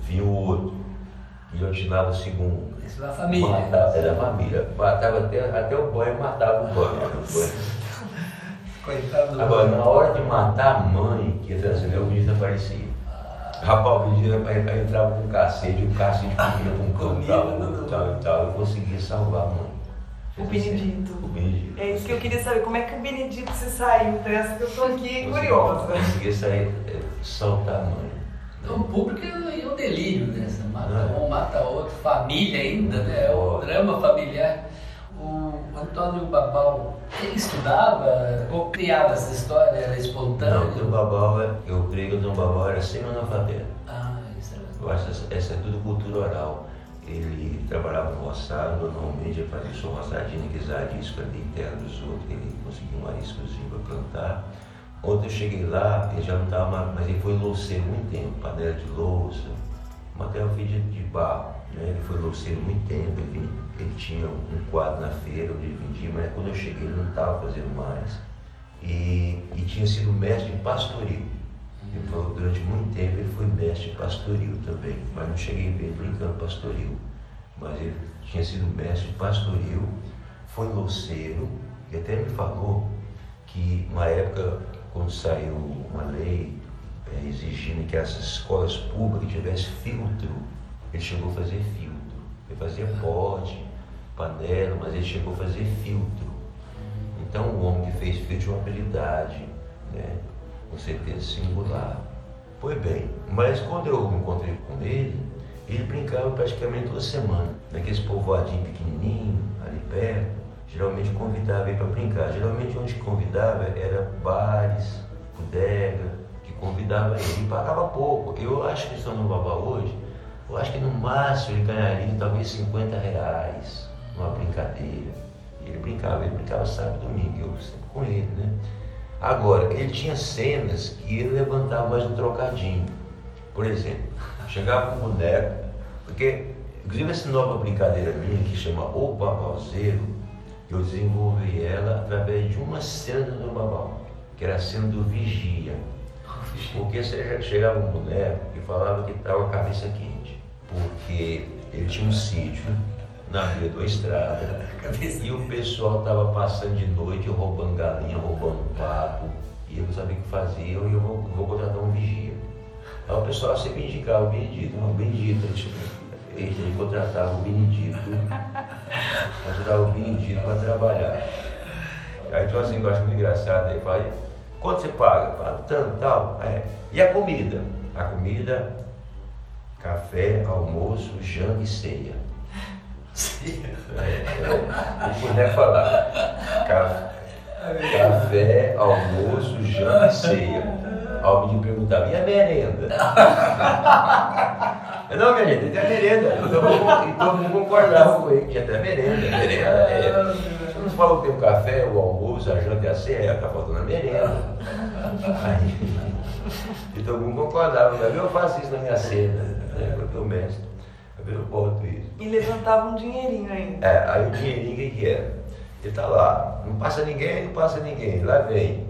Vinha o outro, guilhotinava o segundo. isso uma família. Matava, era família. Matava até, até o banho, matava o banho. Coitado do Agora, na hora de matar a mãe, que ia trazer o menino aparecia. Rapaz, o menino entrava com um cacete, o cacete comia com um tal, tudo. tal e tal, eu conseguia salvar a mãe. O Benedito. O Benedito. é isso que eu queria saber. Como é que o Benedito se saiu dessa que eu tô aqui Conseguia- curiosa. Conseguia sair, é, soltar a mãe. Então, o público é um delírio, né? Você mata É. um, mata outro, família ainda, né? É Ó. drama familiar. O Antônio Babal, ele estudava ou criava essa história? Era Não, o espontâneo? Dom Babal, é- eu creio que o Dom Babal era semi-analfabeto. Ah, isso era. Eu acho que essa, essa é tudo cultura oral. Ele trabalhava no roçado, normalmente ele fazia sua roçadinha, aqueles ariscos ali, terra dos outros, ele conseguia um ariscozinho para plantar. Ontem eu cheguei lá, ele já não estava mais, mas ele foi louceiro muito tempo, panela de louça, material feito de, barro. Né? Ele foi louceiro muito tempo, ele, ele tinha um quadro na feira onde ele vendia, mas quando eu cheguei ele não estava fazendo mais. E, e tinha sido mestre em pastoril. Que durante muito tempo ele foi mestre pastoril também, mas não cheguei a ver brincando pastoril. Mas ele tinha sido mestre pastoril, foi louceiro, e até me falou que uma época, quando saiu uma lei eh, exigindo que as escolas públicas tivessem filtro, ele chegou a fazer filtro. Ele fazia pote, panela, mas ele chegou a fazer filtro. Então o homem que fez filtro tinha uma habilidade, né? Com certeza singular. Pois bem, mas quando eu encontrei com ele, ele brincava praticamente toda semana, naqueles povoadinhos pequenininho, ali perto. Geralmente convidava ele para brincar. Geralmente onde convidava era bares, bodega, que convidava ele. E pagava pouco. Eu acho que estão no Babá hoje, eu acho que no máximo ele ganharia talvez 50 reais numa brincadeira. Ele brincava, ele brincava sábado e domingo, eu sempre com ele, né? Agora, ele tinha cenas que ele levantava mais um trocadinho. Por exemplo, chegava um boneco, porque, inclusive essa nova brincadeira minha que chama O Babalzeiro, eu desenvolvi ela através de uma cena do Babal, que era a cena do Vigia. Porque chegava um boneco e falava que estava com a cabeça quente, porque ele tinha um sítio na beira da estrada e o pessoal estava passando de noite roubando galinha, roubando pato, e eu não sabia o que fazer, e eu vou, vou contratar um vigia. Aí o pessoal sempre indicava o Benedito, não, o Benedito, ele contratava o Benedito, contratava o Benedito para trabalhar. Aí então assim, eu acho muito engraçado, aí fala, quanto você paga? Fala, tanto, tal. É. E a comida? A comida, café, almoço, janta e ceia. Se puder falar. Café, almoço, janta e ceia. Alguém me perguntava, e a merenda? não, minha gente, tem a merenda. E todo mundo concordava com ele, que até merenda. Merenda é. Você não falou que tem o café, o almoço, a janta e a ceia, tá faltando a merenda. Aí, e todo mundo concordava, eu faço isso na minha cena, né, porque o mestre. Eu boto isso. E levantava um dinheirinho ainda. É, aí o dinheirinho que, que é? Ele tá lá, não passa ninguém, não passa ninguém. Lá vem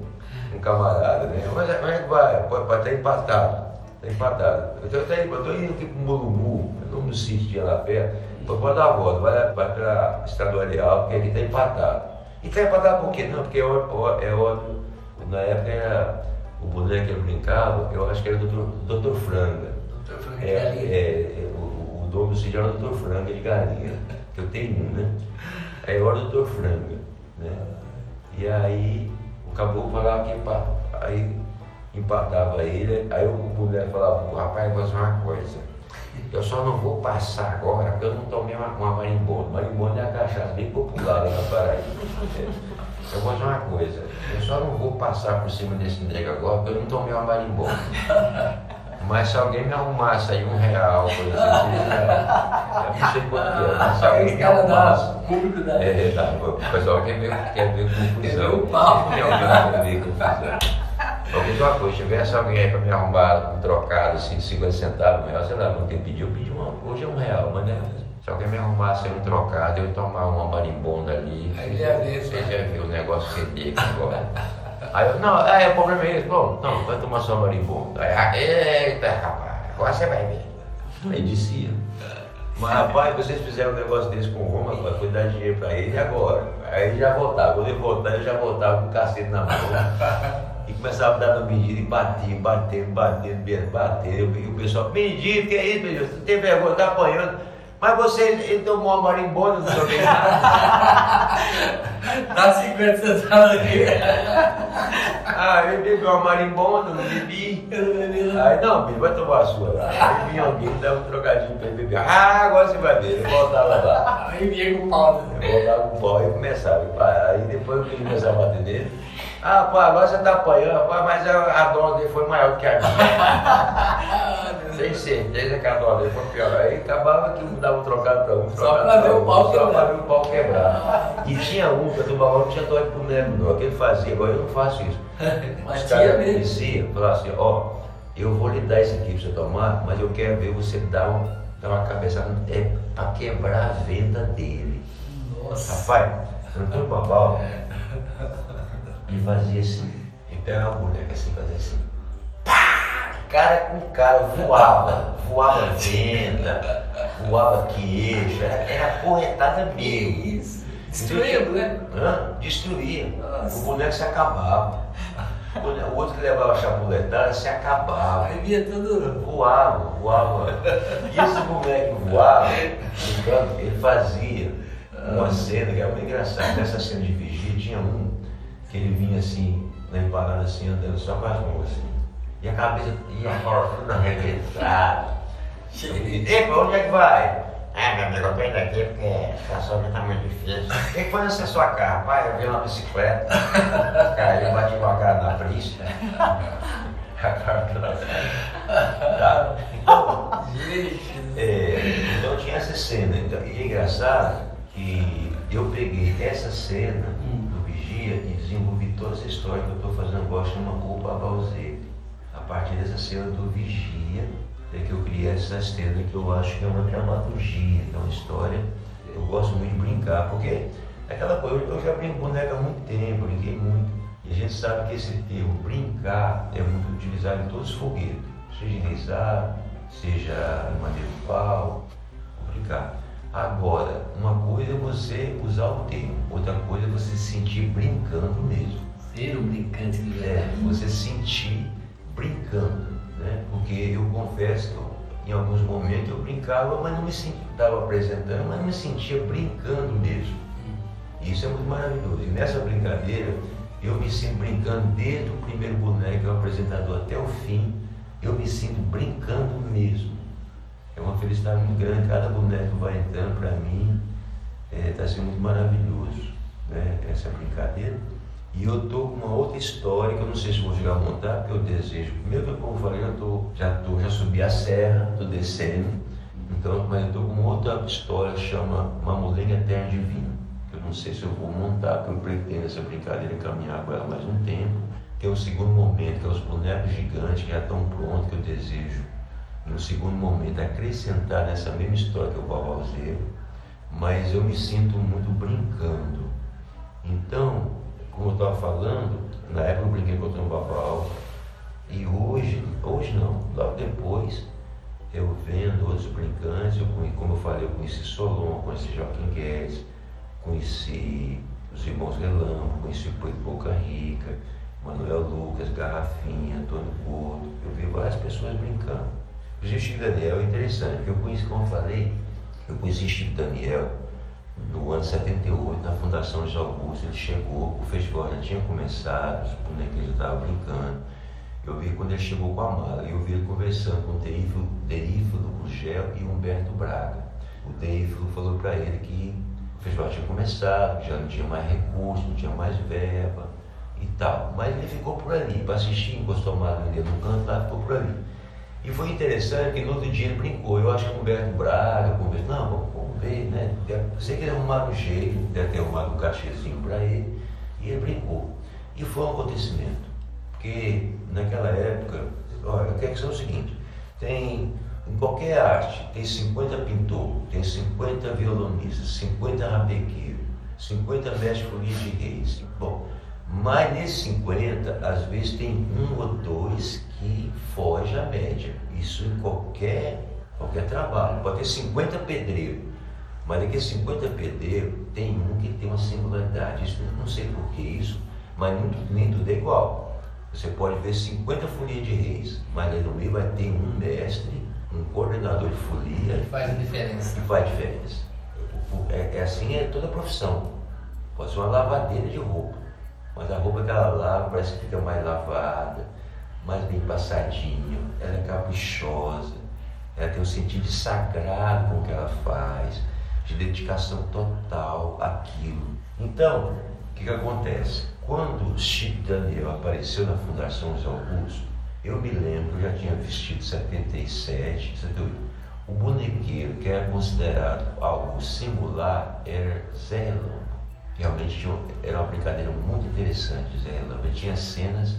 um camarada, né? Mas como é que vai? Pode estar tá empatado. Está empatado. Eu estou indo aqui para o Mulungu, é nome do sítio tinha lá perto. Pode dar a volta, vai, vai para Estadual Areal, porque aqui está empatado. E está empatado por quê? Não, porque é óbvio, na época era, o boneco que ele brincava, eu acho que era o doutor Franga. Doutor Franga. É, é, é, dono do sítio era o doutor Franga de Galinha, que eu tenho um, né? Aí eu era o doutor Franga, né? E aí o caboclo falava que aí empatava ele, aí o mulher falava, rapaz, vou fazer uma coisa. Eu só não vou passar agora, porque eu não tomei uma, uma marimbona. Marimbona é a cachaça bem popular lá na Paraíba. Eu vou fazer uma coisa, eu só não vou passar por cima desse negro agora, porque eu não tomei uma marimbona. Mas se alguém me arrumasse aí um real, por exemplo, eu não sei quanto é, mas se alguém me arrumasse. público da. É, tá, o pessoal quer ver, quer ver confusão. Quer ver o pau. Alguém quer ver confusão. Fiz uma coisa, se tivesse alguém aí para me arrumar um trocado assim, de 50 centavos, real, sei lá, quanto eu pedi, eu pedi uma, hoje é um real, mas né? Se alguém me arrumasse um trocado, eu ia tomar uma marimbonda ali. Aí já viu, você já viu o negócio feder agora. Aí eu, não, é, o problema é. Bom, não, vai tomar só marimbondo. Aí, ah, eita, rapaz, agora você vai ver. Aí dizia. Mas rapaz, vocês fizeram um negócio desse com o Roma, agora foi dar dinheiro pra ele agora. Aí já voltava, quando ele voltava, ele já voltava com o cacete na mão. E começava a dar no medido e batia, batendo, batendo, batendo. E o pessoal, medido, que é isso, medido? Você tem vergonha, tá apanhando. Mas você, ele tomou uma marimbona, não sei o que. Dá 50 centavos aqui. ah, ele bebeu uma marimbona, não bebi. Eu bebi. Aí, não, filho, vai tomar a sua. Aí vinha alguém, dava um trocadinho pra ele beber. Ah, agora você vai ver. Ele voltava lá. Aí vinha com o pau. Né? Eu voltava com o pau e começava. Aí depois que ele começava a bater nele, ah, pô, agora você tá apanhando, pô, mas a, a dose dele foi maior do que a minha. Tem certeza que a dele foi pior. Aí acabava que um dava um trocado pra um. Só pra ver o pau quebrar. Só pra ver o pau quebrar. E tinha um que do balão não tinha dor pro nego, não. Que ele fazia, agora eu não faço isso. Mas Os caras diziam, falavam assim, ó, eu vou lhe dar isso aqui pra você tomar, mas eu quero ver você dar, um, dar uma cabeçada, é pra quebrar a venda dele. Nossa. Rapaz, eu não tô babau. Ele fazia assim, ele pegava a boneca assim, fazia assim. Cara com cara, voava, voava venda, voava queijo, era, era corretada mesmo. Isso. Destruía o boneco? Hã? Destruía. Nossa. O boneco se acabava. O outro que levava a chapuletada se acabava. Aí via tudo. Voava, voava. E esse boneco voava, canto, ele fazia uma cena que era muito engraçada. Nessa cena de vigia tinha um que ele vinha assim, na empanada assim, andando só com as mãos assim. E a cabeça e a bola toda arrebentada. E pra onde é que vai? Ah, meu amigo, eu tô indo aqui porque a situação tá muito difícil. O que foi nessa sua carro? Pai, eu vi uma bicicleta, caiu, bati com a cara na pista. A cara tá? Então, é, então tinha essa cena. Então, e é engraçado que eu peguei essa cena do Vigia e desenvolvi toda essa história que eu estou fazendo agora, chama Culpa Balzete. A partir dessa cena do Vigia, é que eu criei essa cena que eu acho que é uma dramaturgia, é uma história. Eu gosto muito de brincar, porque é aquela coisa, eu já brinco boneca há muito tempo, brinquei muito. E a gente sabe que esse termo brincar é muito utilizado em todos os foguetes, seja risar, seja em maneira de pau, brincar. Agora, uma coisa é você usar o termo, outra coisa é você se sentir brincando mesmo. Ser um brincante de verdade. É, você sentir brincando, né? Porque eu confesso que em alguns momentos eu brincava, mas não me sentia, estava apresentando, mas não me sentia brincando mesmo. Isso é muito maravilhoso. E nessa brincadeira, eu me sinto brincando desde o primeiro boneco, o apresentador, até o fim. Eu me sinto brincando mesmo. É uma felicidade muito grande. Cada boneco vai entrando para mim. Está é, tá sendo muito maravilhoso né? essa brincadeira. E eu estou com uma outra história que eu não sei se vou chegar a montar, porque eu desejo. Primeiro que eu falei, eu tô, já, tô, já subi a serra, estou descendo. Então, mas eu estou com uma outra história que chama Mamulenga Terra Divina. Eu não sei se eu vou montar, porque eu pretendo essa brincadeira caminhar com ela mais um tempo. Tem um segundo momento, que é os bonecos gigantes que já estão prontos, que eu desejo, no segundo momento, acrescentar nessa mesma história que é o Babalzeiro. Mas eu me sinto muito brincando. Então, como eu estava falando, na época eu brinquei com o Babal, e hoje, hoje não, logo depois, eu vendo outros brincantes, eu, como eu falei, eu conheci Solon, conheci Joaquim Guedes, conheci os irmãos Relâmpago, conheci o Boca Rica, Manuel Lucas, Garrafinha, Antônio Gordo, eu vi várias pessoas brincando. O Chico Daniel é interessante, eu conheci, como eu falei, eu conheci Chico Daniel no ano 78, na Fundação de Augusto, ele chegou, o festival já tinha começado, os bonequinhos já estavam brincando. Eu vi quando ele chegou com a mala, eu vi ele conversando com o Deífilo Gurgel e Humberto Braga. O Deífilo falou para ele que o festival tinha começado, que já não tinha mais recurso, não tinha mais verba e tal. Mas ele ficou por ali, para assistir, encostou a mala dele no canto lá, ficou por ali. E foi interessante que no outro dia ele brincou. Eu acho que o Humberto Braga conversou, não, vamos ver, né? Sei que ele arrumaram um jeito, deve ter arrumado um cachezinho para ele, e ele brincou. E foi um acontecimento. Porque naquela época, olha, eu quero que seja o seguinte, tem em qualquer arte, tem 50 pintores, tem 50 violonistas, 50 rabequeiros, 50 mestres de reis. Bom, mas nesses 50, às vezes tem um ou dois que foge à média. Isso em qualquer, qualquer trabalho. Pode ter 50 pedreiros, mas daqueles 50 pedreiros, tem um que tem uma singularidade. Isso, não sei por que isso, mas nem tudo é igual. Você pode ver 50 folias de reis, mas ali no meio vai ter um mestre, um coordenador de folia. Que faz a diferença. Que faz diferença. É, é assim é toda a profissão. Pode ser uma lavadeira de roupa, mas a roupa que ela lava parece que fica mais lavada mais bem passadinho, ela é caprichosa, ela tem um sentido sagrado com o que ela faz, de dedicação total àquilo. Então, o que, que acontece? Quando Chico Daniel apareceu na Fundação José Augusto, eu me lembro, eu já tinha vestido 77, 78. O bonequeiro, que era considerado algo singular, era Zé Relâmpago. Realmente tinha, era uma brincadeira muito interessante, Zé Relâmpago. Tinha cenas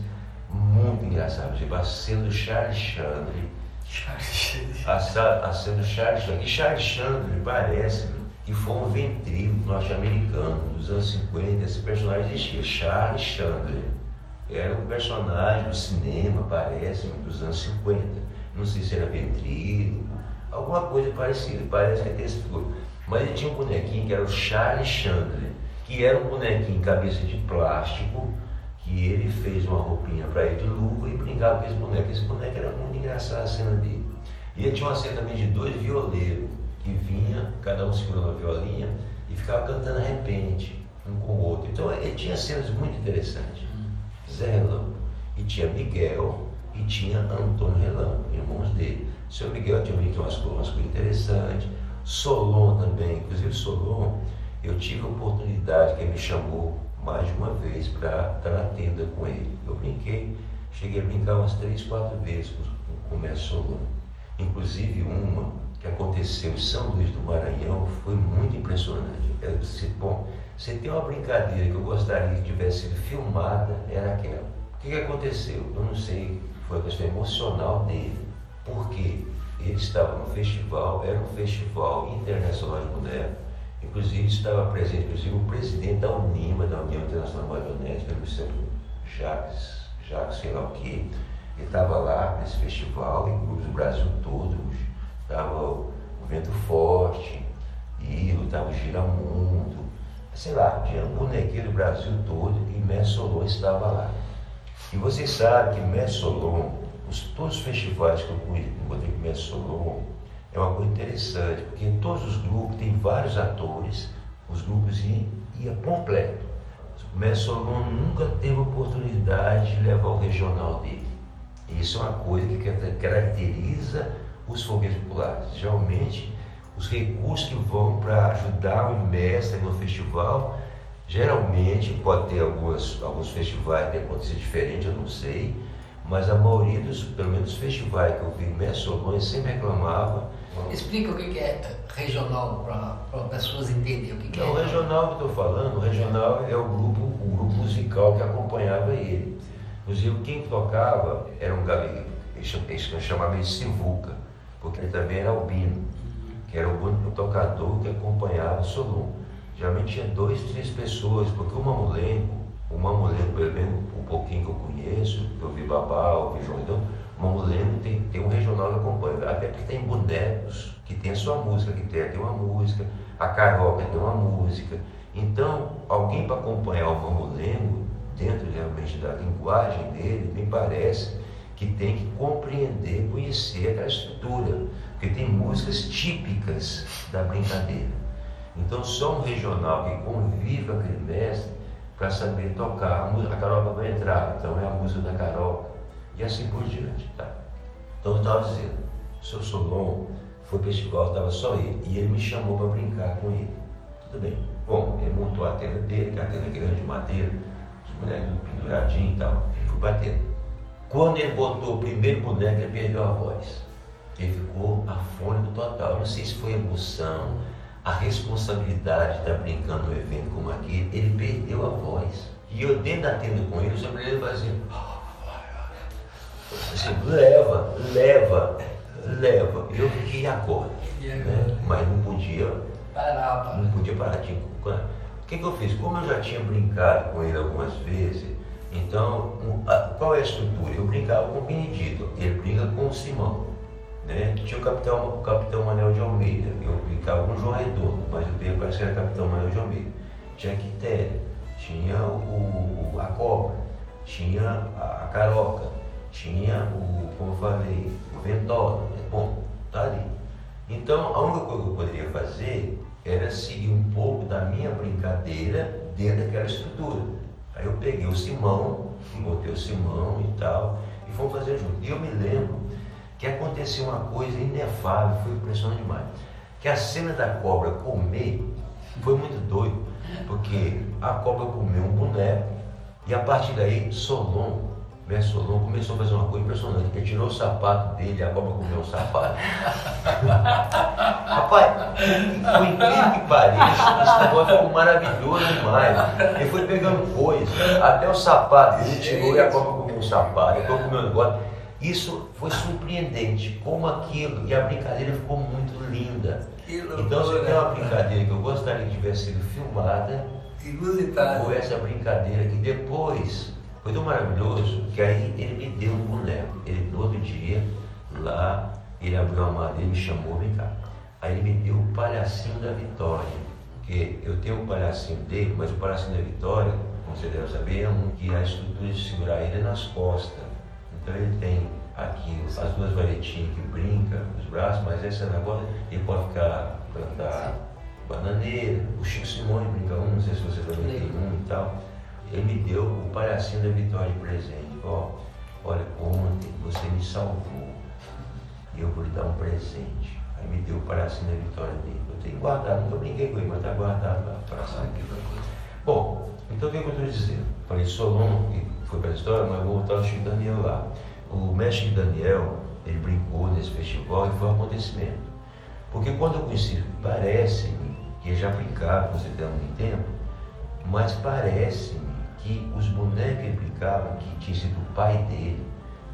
muito engraçado. Tipo, a cena do Charles Chandler. A, a cena do Charles Chandler. E Charles Chandler parece que foi um ventríloco norte-americano dos anos 50. Esse personagem existia. Charles Chandler. Era um personagem do cinema, parece, dos anos 50. Não sei se era ventríloco, alguma coisa parecida. Parece que tem esse figura. Mas ele tinha um bonequinho que era o Charles Chandler, que era um bonequinho cabeça de plástico que ele fez uma roupinha para ele de lucro e brincava com esse boneco. Esse boneco era muito engraçado a cena dele. E ele tinha uma cena também de dois violeiros que vinha, cada um segurando uma violinha e ficava cantando a repente, um com o outro. Então ele tinha cenas muito interessantes. Zé Relâmpago. E tinha Miguel e tinha Antônio Relâmpago, irmãos dele. O seu Miguel tinha umas coisas interessantes. Solon também, inclusive Solon, eu tive a oportunidade que ele me chamou mais de uma vez para estar na tenda com ele. Eu brinquei, cheguei a brincar umas três, quatro vezes com, o mestre. Inclusive uma que aconteceu em São Luís do Maranhão foi muito impressionante. Eu disse, bom, você tem uma brincadeira que eu gostaria que tivesse sido filmada, era aquela. O que, aconteceu? Eu não sei, foi a questão emocional dele. Por quê? Ele estava no festival, era um festival internacional de boneco, inclusive estava presente, inclusive o presidente da UNIMA, da União Internacional Marionética, Luciano Jacques, Jacques, sei lá o quê, ele estava lá nesse festival, em grupos do Brasil todo, estava o Vento Forte, Ilo, estava o Giramundo, sei lá, tinha um bonequeiro do Brasil todo e Mestre Solon estava lá. E vocês sabem que Mestre Solon, os, todos os festivais que eu encontrei com Mestre Solon, é uma coisa interessante, porque em todos os grupos tem vários atores, os grupos iam, ia completo. O Mestre Solon nunca teve oportunidade de levar o regional dele. Isso é uma coisa que caracteriza os foguetes populares. Geralmente, os recursos que vão para ajudar o mestre no festival, geralmente pode ter algumas, alguns festivais que acontecer diferente, eu não sei, mas a maioria dos, pelo menos festivais que eu vi, mestre Solões sempre reclamava. Explica o que é regional para as pessoas entenderem o que, não, é. O regional que estou falando, o regional é o grupo, o grupo musical que acompanhava ele. Inclusive quem tocava era um galinho, eles chamavam de Sivuca, porque ele também era albino que era o único tocador que acompanhava o Solon. Geralmente tinha dois, três pessoas, porque o mamulengo, o mamulengo, pelo menos o pouquinho que eu conheço, que eu vi Babá, eu vi o mamulengo tem, tem um regional que acompanha, até porque tem bonecos que tem a sua música, que tem, tem uma música, a caroca tem uma música. Então, alguém para acompanhar o mamulengo, dentro realmente da linguagem dele, me parece que tem que compreender, conhecer aquela estrutura porque tem músicas típicas da brincadeira. Então só um regional que convive com aquele mestre para saber tocar. A, Caroca vai entrar, então é a música da Caroca. E assim por diante. Tá? Então eu estava dizendo, o seu Solon foi festival, estava só ele, e ele me chamou para brincar com ele. Tudo bem. Bom, ele montou a tenda dele, que a tenda grande de madeira, os bonecos penduradinhos e tal. Ele foi batendo. Quando ele botou o primeiro boneco, ele perdeu a voz. Ele ficou afônico total. Não sei se foi emoção, a responsabilidade de estar brincando no evento como aquele, ele perdeu a voz. E eu dentro da tenda com ele, eu sempre ele fazia assim, leva, leva, leva. Eu fiquei agora. Né? Mas não podia parar. Não podia parar. Tipo, o que, que eu fiz? Como eu já tinha brincado com ele algumas vezes, então, qual é a estrutura? Eu brincava com o Benedito, ele brinca com o Simão. Né? Tinha o capitão, o capitão Manuel de Almeida, eu ficava com o João Redondo, mas o Pedro parece que era capitão Manuel de Almeida. Tinha a Quitéria, tinha o, a cobra, tinha a, a caroca, tinha o, como eu falei, o ventola. Bom, tá ali. Então, a única coisa que eu poderia fazer era seguir um pouco da minha brincadeira dentro daquela estrutura. Aí eu peguei o Simão, botei o Simão e tal, e fomos fazer junto. E eu me lembro que aconteceu uma coisa inefável, foi impressionante demais. Que a cena da cobra comer foi muito doido, porque a cobra comeu um boneco e a partir daí Solon, mestre Solon, começou a fazer uma coisa impressionante. Ele tirou o sapato dele e a cobra comeu o sapato. Rapaz, foi incrível que pareça, esse negócio ficou maravilhoso demais. Ele foi pegando coisa, até o sapato ele tirou e a cobra comeu o sapato, a cobra comeu o negócio. Isso foi surpreendente, como aquilo, e a brincadeira ficou muito linda. Então, se tem uma brincadeira que eu gostaria que tivesse sido filmada, foi essa brincadeira que depois foi tão maravilhoso que aí ele me deu um boneco. Ele, no outro dia, lá, ele abriu a madeira e me chamou, vem cá. Aí ele me deu o palhacinho da Vitória, que eu tenho um palhacinho dele, mas o palhacinho da Vitória, como você deve saber, é um que a estrutura de segurar ele é nas costas. Então ele tem aqui as duas varetinhas que brinca nos braços, mas esse negócio ele pode ficar plantar bananeira. O Chico Simone brinca um, não sei se você também tem um e tal. Ele me deu o palhacinho da vitória de presente. Ó, olha, ontem você me salvou e eu vou lhe dar um presente. Aí me deu o palhacinho da vitória dele. Eu tenho guardado, nunca brinquei com ele, mas está guardado lá para Bom, então o que eu estou dizendo? Falei Solon, que foi para a história, mas vou voltar ao Chico Daniel lá. O mestre Daniel, ele brincou nesse festival e foi um acontecimento. Porque quando eu conheci, parece-me que ele já brincava com você tem muito tempo, mas parece-me que os bonecos que ele brincava, que tinha sido o pai dele,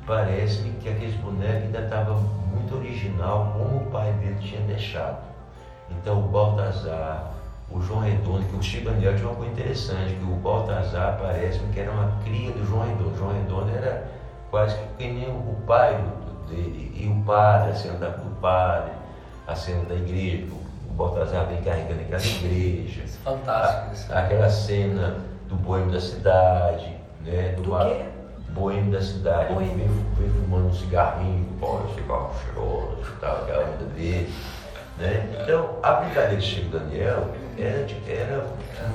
parece-me que aqueles bonecos ainda estavam muito original como o pai dele tinha deixado. Então o Baltazar, o João Redondo, que o Chico Daniel tinha uma coisa interessante, que o Baltazar parece-me que era uma cria do João Redondo. O João Redondo era quase que nem o pai dele, e o padre, a cena do padre, a cena da igreja, o Baltazar vem carregando aquela igreja. Fantástico. A, aquela cena do boêmio da cidade, né? Do, do quê? Boêmio da cidade. Boêmio. Vem, vem fumando um cigarrinho, pô, cigarro cheiroso, tal, aquela onda verde. Né? Então, a brincadeira de Chico Daniel era, era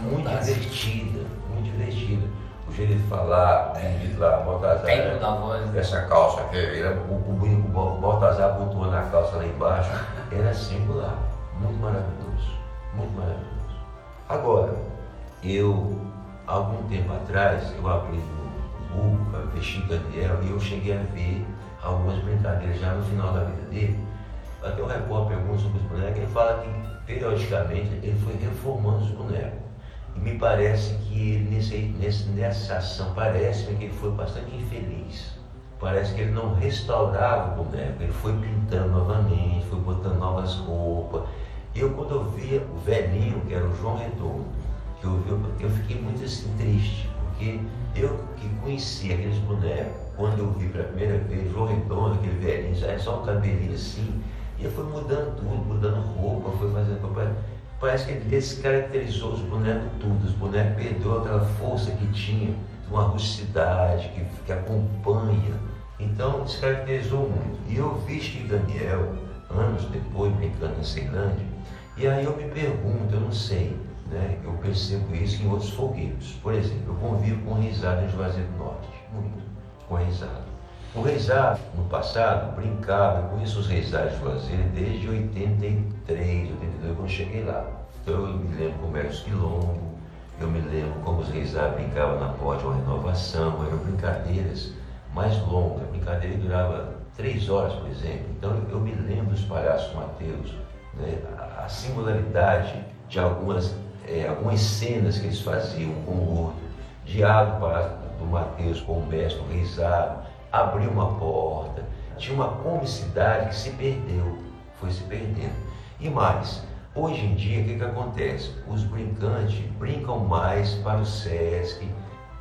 muito divertida, muito divertida. O jeito de falar, de lá, Baltazar. Tempo da voz. Né? Essa calça aqui, era, o, o, o Baltazar botou na calça lá embaixo, era singular, muito maravilhoso, muito maravilhoso. Agora, eu, algum tempo atrás, eu abri no Google ver Chico Daniel e eu cheguei a ver algumas brincadeiras já no final da vida dele até o repórter pergunta sobre os bonecos, ele fala que periodicamente ele foi reformando os bonecos. E me parece que ele, nesse, nesse, nessa ação, parece-me que ele foi bastante infeliz. Parece que ele não restaurava o boneco, ele foi pintando novamente, foi botando novas roupas. Eu, quando eu via o velhinho, que era o João Redondo, eu, vi, eu fiquei muito assim, triste, porque eu que conhecia aqueles bonecos, quando eu vi pela primeira vez, João Redondo, aquele velhinho, já é só um cabelinho assim, e foi mudando tudo, mudando roupa, foi fazendo. Parece que ele descaracterizou os bonecos tudo. Os bonecos perdeu aquela força que tinha, uma rusticidade que, que acompanha. Então descaracterizou muito. E eu vi que Daniel, anos depois, brincando em Ceilândia, e aí eu me pergunto, eu não sei, né? Eu percebo isso em outros fogueiros. Por exemplo, eu convivo com risada em Juazeiro do Norte, muito, com risada. O Reisado, no passado, brincava, eu conheço os Reisados de Juazeiro desde 83, 82, quando cheguei lá. Então eu me lembro como eram os quilombos, eu me lembro como os Reisados brincavam na porta uma renovação, eram brincadeiras mais longas, a brincadeira durava três horas, por exemplo. Então eu me lembro dos palhaços Mateus, né? a, singularidade de algumas, é, algumas cenas que eles faziam com o gordo, diálogo do Mateus com o mestre, o Reisado, abriu uma porta, tinha uma comicidade que se perdeu, foi se perdendo. E mais, hoje em dia, o que, que acontece? Os brincantes brincam mais para o SESC,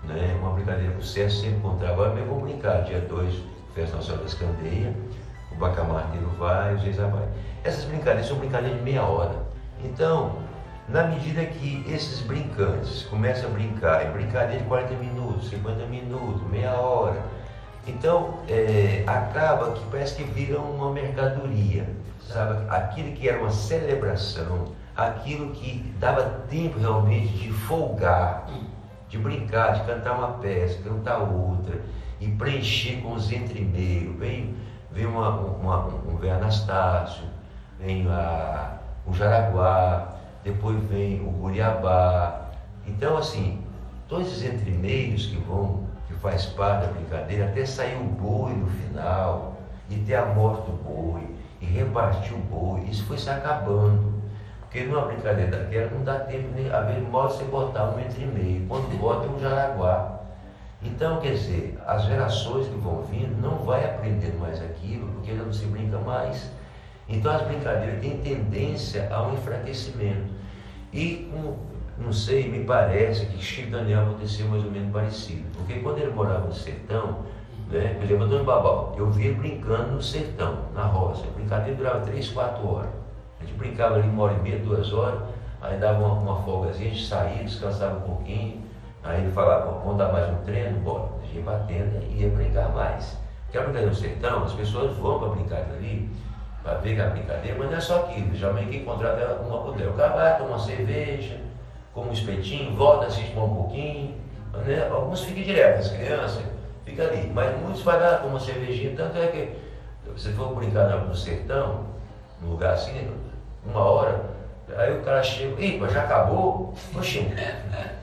né? uma brincadeira para o SESC sempre encontrar. Agora mesmo vamos brincar, dia 2, Festa Nacional das Candeias, o Bacamarteiro vai, o Zeisa vai. Essas brincadeiras são brincadeiras de meia hora. Então, na medida que esses brincantes começam a brincar, em brincadeira de 40 minutos, 50 minutos, meia hora, então, é, acaba que parece que vira uma mercadoria, sabe? Aquilo que era uma celebração, aquilo que dava tempo realmente de folgar, de brincar, de cantar uma peça, cantar outra, e preencher com os entremeios. Vem, vem uma, uma, um vem Anastácio, vem a, o Jaraguá, depois vem o Guriabá. Então, assim, todos esses entremeios que vão faz parte da brincadeira, até sair o boi no final, e ter a morte do boi, e repartir o boi, isso foi se acabando. Porque numa brincadeira daquela não dá tempo nem, ver, modo você botar um entre meio, quando bota um jaraguá. Então, quer dizer, as gerações que vão vindo não vai aprender mais aquilo, porque já não se brinca mais. Então as brincadeiras têm tendência ao enfraquecimento. E não sei, me parece que Chico Daniel aconteceu mais ou menos parecido. Porque quando ele morava no sertão, né, por exemplo, Antônio Babal, eu via brincando no sertão, na roça. A brincadeira durava 3, 4 horas. A gente brincava ali uma hora e meia, duas horas, aí dava uma, uma folgazinha, a gente saía, descansava um pouquinho, aí ele falava, vamos dar mais um treino, bora. A gente ia batendo e ia brincar mais. Porque a brincadeira no sertão, as pessoas vão para brincar ali, para ver a brincadeira, mas não é só aquilo, geralmente quem contrata uma poder. O cara vai tomar uma cerveja, como um espetinho, volta, assiste um pouquinho, Né? Alguns ficam direto, as crianças ficam ali, mas muitos vai lá com uma cervejinha, tanto é que você for brincar no sertão, num lugar assim, uma hora, aí o cara chega, ih, já acabou? Oxi,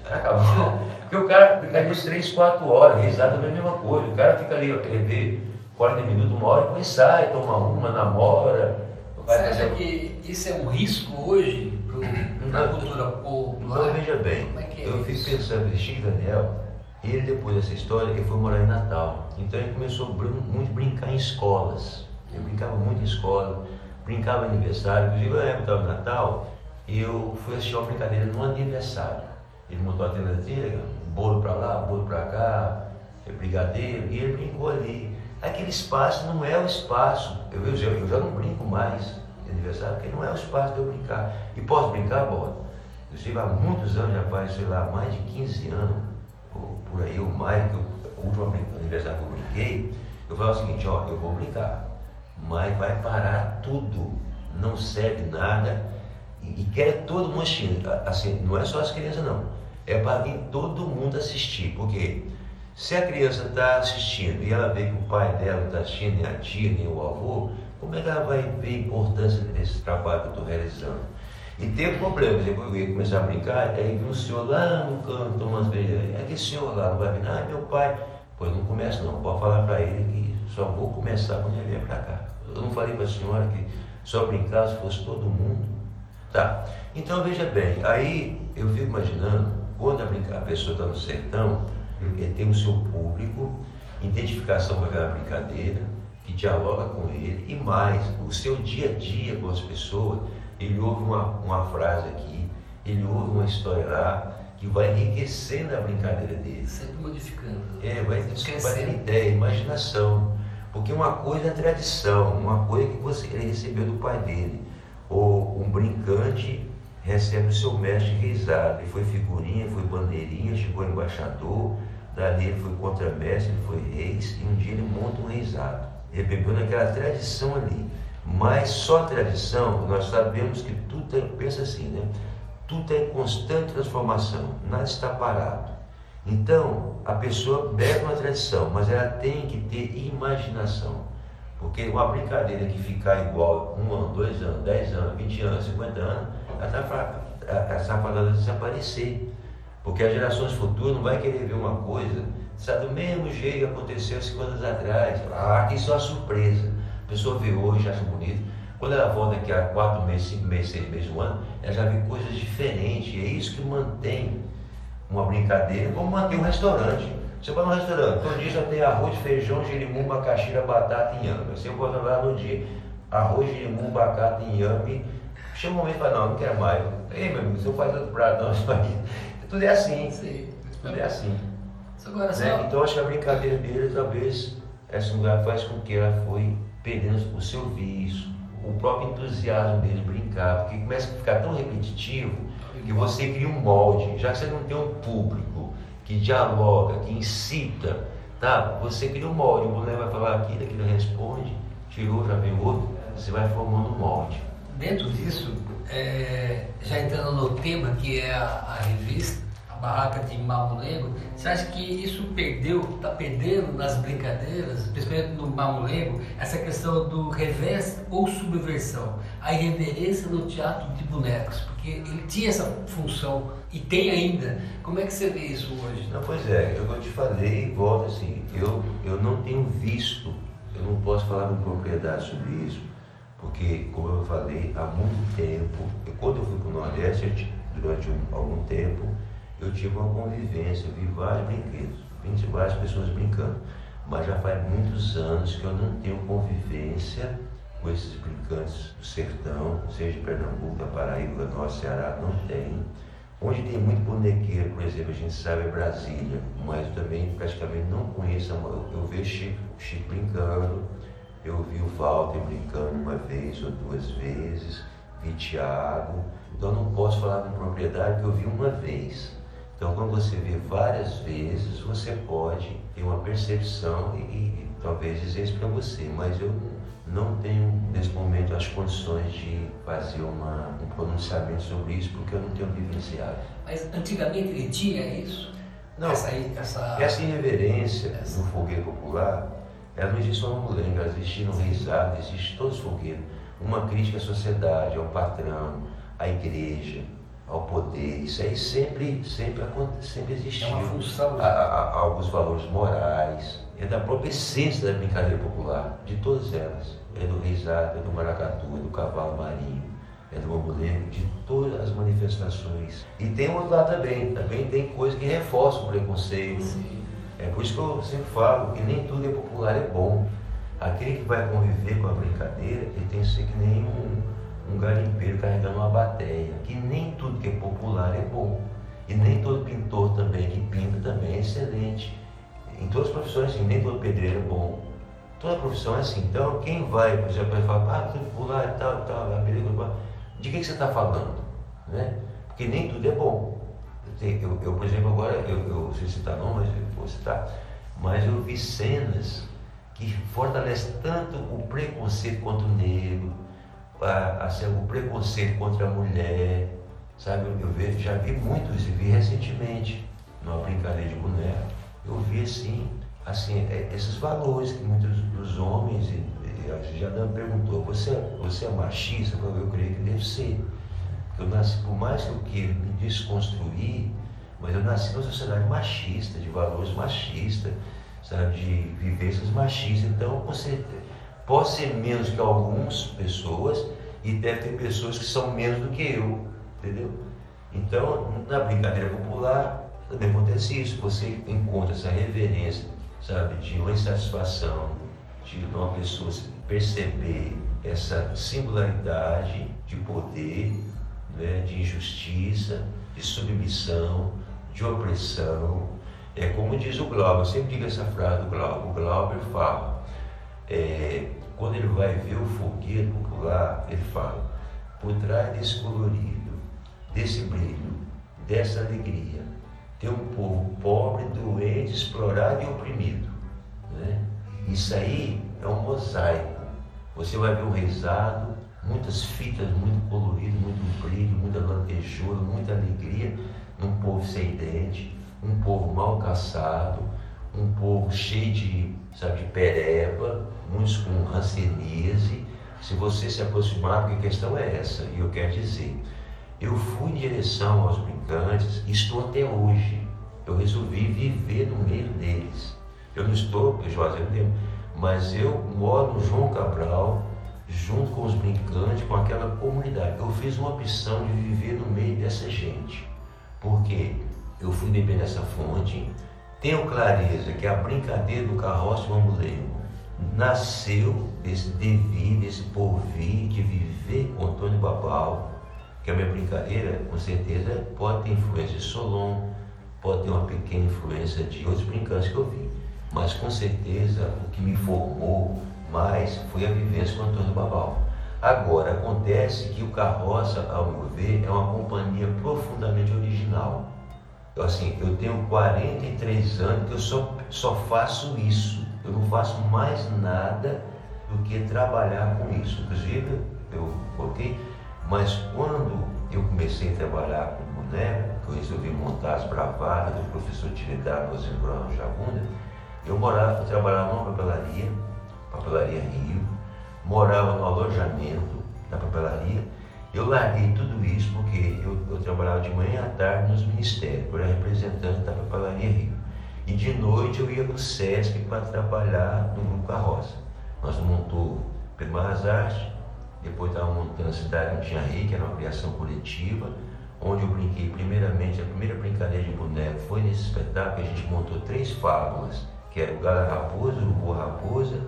já acabou. Porque o cara fica ali 3, 4 horas, exatamente a mesma coisa. O cara fica ali, ele vê 40 minutos, uma hora, depois sai, toma uma, namora. Você acha que isso é um risco hoje para a cultura popular? Então, veja bem, é é eu fico pensando, Chico Daniel, ele depois dessa história, ele foi morar em Natal. Então ele começou muito a brincar em escolas. Eu brincava muito em escola, brincava em aniversário. Inclusive, na época do Natal, eu fui assistir uma brincadeira no aniversário. Ele montou a tendadeira, bolo para lá, bolo para cá, é brigadeiro, e ele brincou ali. Aquele espaço não é o espaço. Eu, eu, eu já não brinco mais de aniversário, porque não é o espaço de eu brincar. E posso brincar. Eu estive há muitos anos, já faz, sei lá, mais de 15 anos, por, por aí, ou mais, que eu, o último aniversário que eu brinquei, eu falava o seguinte, ó, eu vou brincar, mas vai parar tudo, não serve nada, e, e quer todo mundo assistindo, assim, não é só as crianças não, é para vir todo mundo assistir, porque se a criança está assistindo e ela vê que o pai dela está assistindo, nem a tia, nem o avô, como é que ela vai ver a importância desse trabalho que eu estou realizando? E tem um problema, depois eu ia começar a brincar, aí vi um senhor lá no canto tomando cerveja, é aquele senhor lá não vai vir, ah, meu pai. Pois não começa não, pode falar para ele que só vou começar quando ele vier para cá. Eu não falei para a senhora que só brincar se fosse todo mundo. Tá, então veja bem, aí eu fico imaginando, quando a pessoa está no sertão, ele tem o seu público, identificação com aquela brincadeira, que dialoga com ele, e mais, o seu dia a dia com as pessoas, ele ouve uma, uma frase aqui, ele ouve uma história lá, que vai enriquecendo a brincadeira dele. Sempre modificando. É, vai, ter ideia, imaginação. Porque uma coisa é tradição, uma coisa que você, ele recebeu do pai dele. Ou um brincante recebe o seu mestre reizado. Ele foi figurinha, foi bandeirinha, chegou embaixador, dali ele foi contramestre, ele foi reis, e um dia ele monta um reizado. Ele bebeu naquela tradição ali. Mas só tradição, nós sabemos que tudo é, pensa assim, né? Tudo é em constante transformação, nada está parado. Então, a pessoa bebe uma tradição, mas ela tem que ter imaginação. Porque uma brincadeira que ficar igual um ano, dois anos, dez anos, vinte anos, cinquenta anos, ela está de desaparecer. Porque as gerações futuras não vai querer ver uma coisa, sabe, do mesmo jeito que aconteceu 50 anos atrás. Ah, aqui só a surpresa. A pessoa vê hoje, acha bonito. Quando ela volta daqui a quatro meses, cinco meses, seis meses, um ano, ela já vê coisas diferentes. É isso que mantém uma brincadeira, como manter um restaurante. Você vai no restaurante, todo dia só tem arroz, feijão, girimum, macaxira, batata e inhame. Você bota lá no dia, arroz, girimum, batata e inhame. Chega um momento e fala, não, não quero mais. Ei, meu amigo, eu fazer outro prato, não, isso aqui. Tudo é assim. Sim. Tudo é assim. Agora, né? Então acho que a brincadeira dele talvez esse lugar faz com que ela foi perdendo o seu vício, o próprio entusiasmo dele brincar, porque começa a ficar tão repetitivo que você cria um molde, já que você não tem um público que dialoga, que incita, tá? Você cria um molde, o boneco vai falar aquilo, aquilo responde, tirou, já vem outro, você vai formando um molde. Dentro disso, é, já entrando no tema que é a, a revista, barraca de mamulengo, você acha que isso perdeu, está perdendo nas brincadeiras, principalmente no mamulengo, essa questão do revés ou subversão, a irreverência no teatro de bonecos, porque ele tinha essa função e tem ainda. Como é que você vê isso hoje? Não, pois é, eu te falei, volta assim, eu, eu não tenho visto, eu não posso falar com propriedade sobre isso, porque, como eu falei, há muito tempo, eu, quando eu fui para o Nordeste, durante um, algum tempo, eu tive uma convivência, eu vi vários brinquedos, vi várias pessoas brincando. Mas já faz muitos anos que eu não tenho convivência com esses brincantes do sertão, seja Pernambuco, da Paraíba, do Norte Ceará, não tem. Onde tem muito bonequeiro, por exemplo, a gente sabe é Brasília, mas também praticamente não conheço. Eu, eu vejo Chico, Chico brincando, eu vi o Walter brincando uma vez ou duas vezes, vi Tiago, então não posso falar com propriedade que eu vi uma vez. Então, quando você vê várias vezes, você pode ter uma percepção e, e talvez dizer isso para você, mas eu não tenho nesse momento as condições de fazer uma, um pronunciamento sobre isso porque eu não tenho vivenciado. Mas antigamente ele tinha isso? Não, essa, essa... essa irreverência essa... no fogueiro popular, ela não existe só no mulengo, ela existe no reisado, existe todos os fogueiros. Uma crítica à sociedade, ao patrão, à igreja, ao poder. Isso aí sempre, sempre, sempre existiu. É uma função. A, a alguns valores morais. É da própria essência da brincadeira popular, de todas elas. É do reisado, é do maracatu, é do cavalo marinho, é do mamulengo, de todas as manifestações. E tem outro lado também, também tem coisas que reforçam o preconceito. Sim. É por isso que eu sempre falo que nem tudo é popular é bom. Aquele que vai conviver com a brincadeira, ele tem que ser que nem um, um garimpeiro carregando uma bateia. Que nem tudo que é popular é bom. E nem todo pintor também que pinta também é excelente. Em todas as profissões, assim, nem todo pedreiro é bom. Toda profissão é assim. Então, quem vai, por exemplo, vai falar, ah, tudo popular e tal, tal, a película, de que, que você está falando? Né? Porque nem tudo é bom. Eu, eu por exemplo, agora, eu, eu sei citar não, mas eu vou citar, mas eu vi cenas que fortalecem tanto o preconceito contra o negro, a, assim, o preconceito contra a mulher, sabe? Eu, eu vejo, já vi muito isso, vi recentemente, numa brincadeira de boneco, eu vi assim, assim, é, esses valores que muitos dos homens, e, e já Dan perguntou, você, você é machista? Eu, eu creio que deve ser. Eu nasci, por mais que eu queira me desconstruir, mas eu nasci numa sociedade machista, de valores machistas, sabe, de vivências machistas. Então, você pode ser menos que algumas pessoas e deve ter pessoas que são menos do que eu, entendeu? Então, na brincadeira popular, também acontece isso. Você encontra essa reverência, sabe, de uma insatisfação, de uma pessoa perceber essa singularidade de poder, né, de injustiça, de submissão, de opressão. É como diz o Glauber, eu sempre digo essa frase do Glauber. O Glauber fala, é, quando ele vai ver o foguete popular, ele fala, por trás desse colorido, desse brilho, dessa alegria, tem um povo pobre, doente, explorado e oprimido. Né? Isso aí é um mosaico. Você vai ver um rezado, muitas fitas muito coloridas, muito brilho, muita lantejura, muita alegria, num povo sem dente, um povo mal caçado, um povo cheio de, sabe, de pereba, muitos com ranceníase. Se você se aproximar, porque a questão é essa, e eu quero dizer, eu fui em direção aos brincantes, estou até hoje. Eu resolvi viver no meio deles. Eu não estou pejorativamente, mas eu moro no João Cabral, junto com os brincantes, com aquela comunidade. Eu fiz uma opção de viver no meio dessa gente. Porque eu fui beber nessa fonte, tenho clareza que a brincadeira do carroça e o nasceu desse devir, desse porvir de viver com Antônio Babal, que a minha brincadeira, com certeza, pode ter influência de Solon, pode ter uma pequena influência de outros brincantes que eu vi, mas com certeza o que me formou mais foi a vivência com Antônio Babal. Agora, acontece que o Carroça, ao meu ver, é uma companhia profundamente original. Eu, assim, eu tenho 43 anos que eu só, só faço isso. Eu não faço mais nada do que trabalhar com isso. Inclusive, eu coloquei, mas quando eu comecei a trabalhar com boneco, que eu resolvi montar as bravadas do professor Tiridado Rosendo Brown Jagunda, eu morava, trabalhava numa papelaria, papelaria Rio, morava no alojamento da papelaria. Eu larguei tudo isso porque eu, eu trabalhava de manhã à tarde nos ministérios, eu era representante da papelaria Rio. E de noite eu ia para o SESC para trabalhar no Grupo Carroça. Nós montou Primárias Artes, depois estava montando a Cidade Tinha Rei, que era uma criação coletiva, onde eu brinquei primeiramente, a primeira brincadeira de boneco foi nesse espetáculo a gente montou três fábulas, que era o Gala Raposa, o Urubu Raposa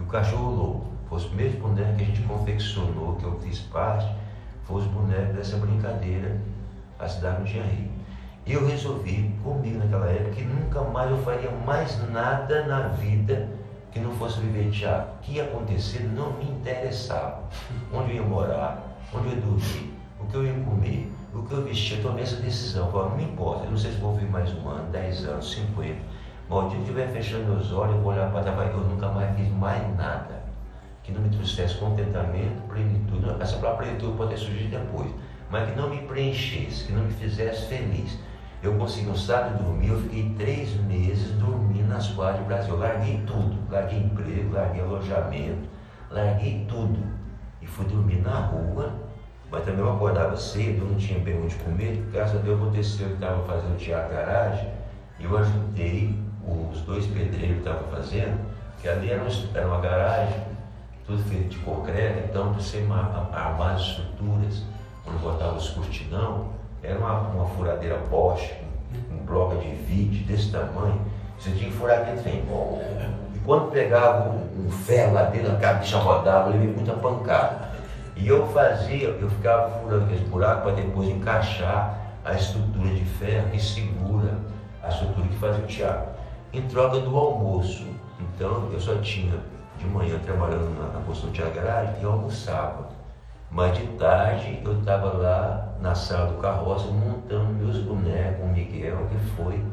e o Cachorro Lobo. Foi os primeiros bonecos que a gente confeccionou, que eu fiz parte, foram os bonecos dessa brincadeira, a cidade rio. E eu resolvi comigo naquela época que nunca mais eu faria mais nada na vida que não fosse viver teatro. O que ia acontecer não me interessava. Onde eu ia morar, onde eu ia dormir, o que eu ia comer, o que eu vestia, eu tomei essa decisão. Falei, não me importa, eu não sei se vou viver mais um ano, dez anos, cinquenta. Mas o dia que estiver fechando meus olhos, eu vou olhar para trás e eu nunca mais fiz mais nada que não me trouxesse contentamento, plenitude. Essa própria plenitude pode ter surgido depois, mas que não me preenchesse, que não me fizesse feliz. Eu consegui um sábado dormir, eu fiquei três meses dormindo nas quadras do Brasil. Eu larguei tudo, larguei emprego, larguei alojamento, larguei tudo. E fui dormir na rua, mas também eu acordava cedo, não tinha bem onde comer. Graças a Deus aconteceu que estava fazendo teatro garagem, e eu ajudei os dois pedreiros estavam fazendo, que ali era uma, era uma garagem, tudo feito de concreto, então para você armar as estruturas, quando botava os cortinão, era uma, uma furadeira Bosch, um bloco de vídeo desse tamanho, você tinha que furar aquele trem. E quando pegava um, ferro lá dentro, a bicha rodava, levei muita pancada. E eu fazia, eu ficava furando aqueles buracos para depois encaixar a estrutura de ferro que segura a estrutura que faz o teatro. Em troca do almoço. Então eu só tinha de manhã trabalhando na, na construção do teatro garagem e almoçava. Mas de tarde eu estava lá na sala do carroça montando meus bonecos, o Miguel, que foi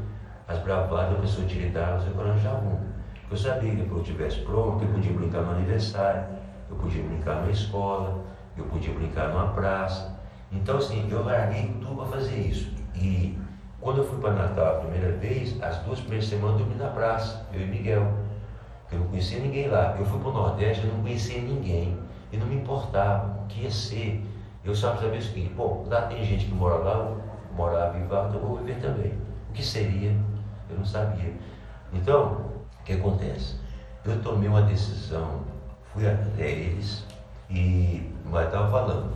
as bravadas da pessoa utilidade do Coranjaú. Eu sabia que quando eu estivesse pronto, eu podia brincar no aniversário, eu podia brincar na escola, eu podia brincar numa praça. Então assim, eu larguei tudo para fazer isso. E quando eu fui para Natal a primeira vez, as duas primeiras semanas eu dormi na praça, eu e Miguel. Eu não conhecia ninguém lá. Eu fui para o Nordeste, eu não conhecia ninguém. E não me importava o que ia ser. Eu só sabia o seguinte, bom, lá tem gente que mora lá, eu morava em então eu vou viver também. O que seria? Eu não sabia. Então, o que acontece? Eu tomei uma decisão, fui até eles e mas estava falando,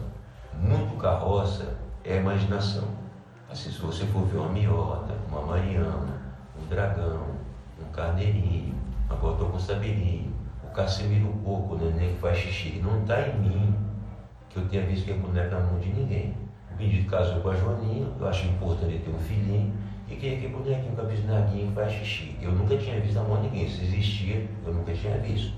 muito carroça é imaginação. Assim, se você for ver uma miota, uma mariana, um dragão, um carneirinho, agora estou com sabirinho, o Casimiro Coco, o neném que faz xixi, não está em mim que eu tenha visto que é boneca na mão de ninguém. O Benedito casou com a Joaninha, eu acho importante ter um filhinho, e é que bonequinho com a bisnaguinha que faz xixi? Eu nunca tinha visto na mão de ninguém, se existia, eu nunca tinha visto.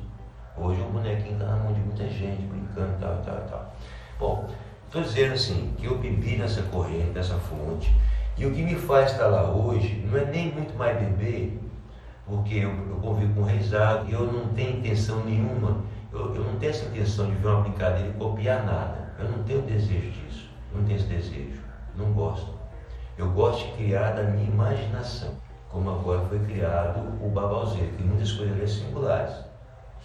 Hoje o bonequinho está na mão de muita gente, brincando, tal, tal, tal. Bom, estou dizendo assim, que eu bebi nessa corrente, nessa fonte, e o que me faz estar lá hoje não é nem muito mais beber, porque eu, eu convivo com reisado e eu não tenho intenção nenhuma, eu, eu não tenho essa intenção de ver uma brincadeira e copiar nada. Eu não tenho desejo disso, não tenho esse desejo, não gosto. Eu gosto de criar da minha imaginação, como agora foi criado o babalzeiro, que muitas coisas ali singulares.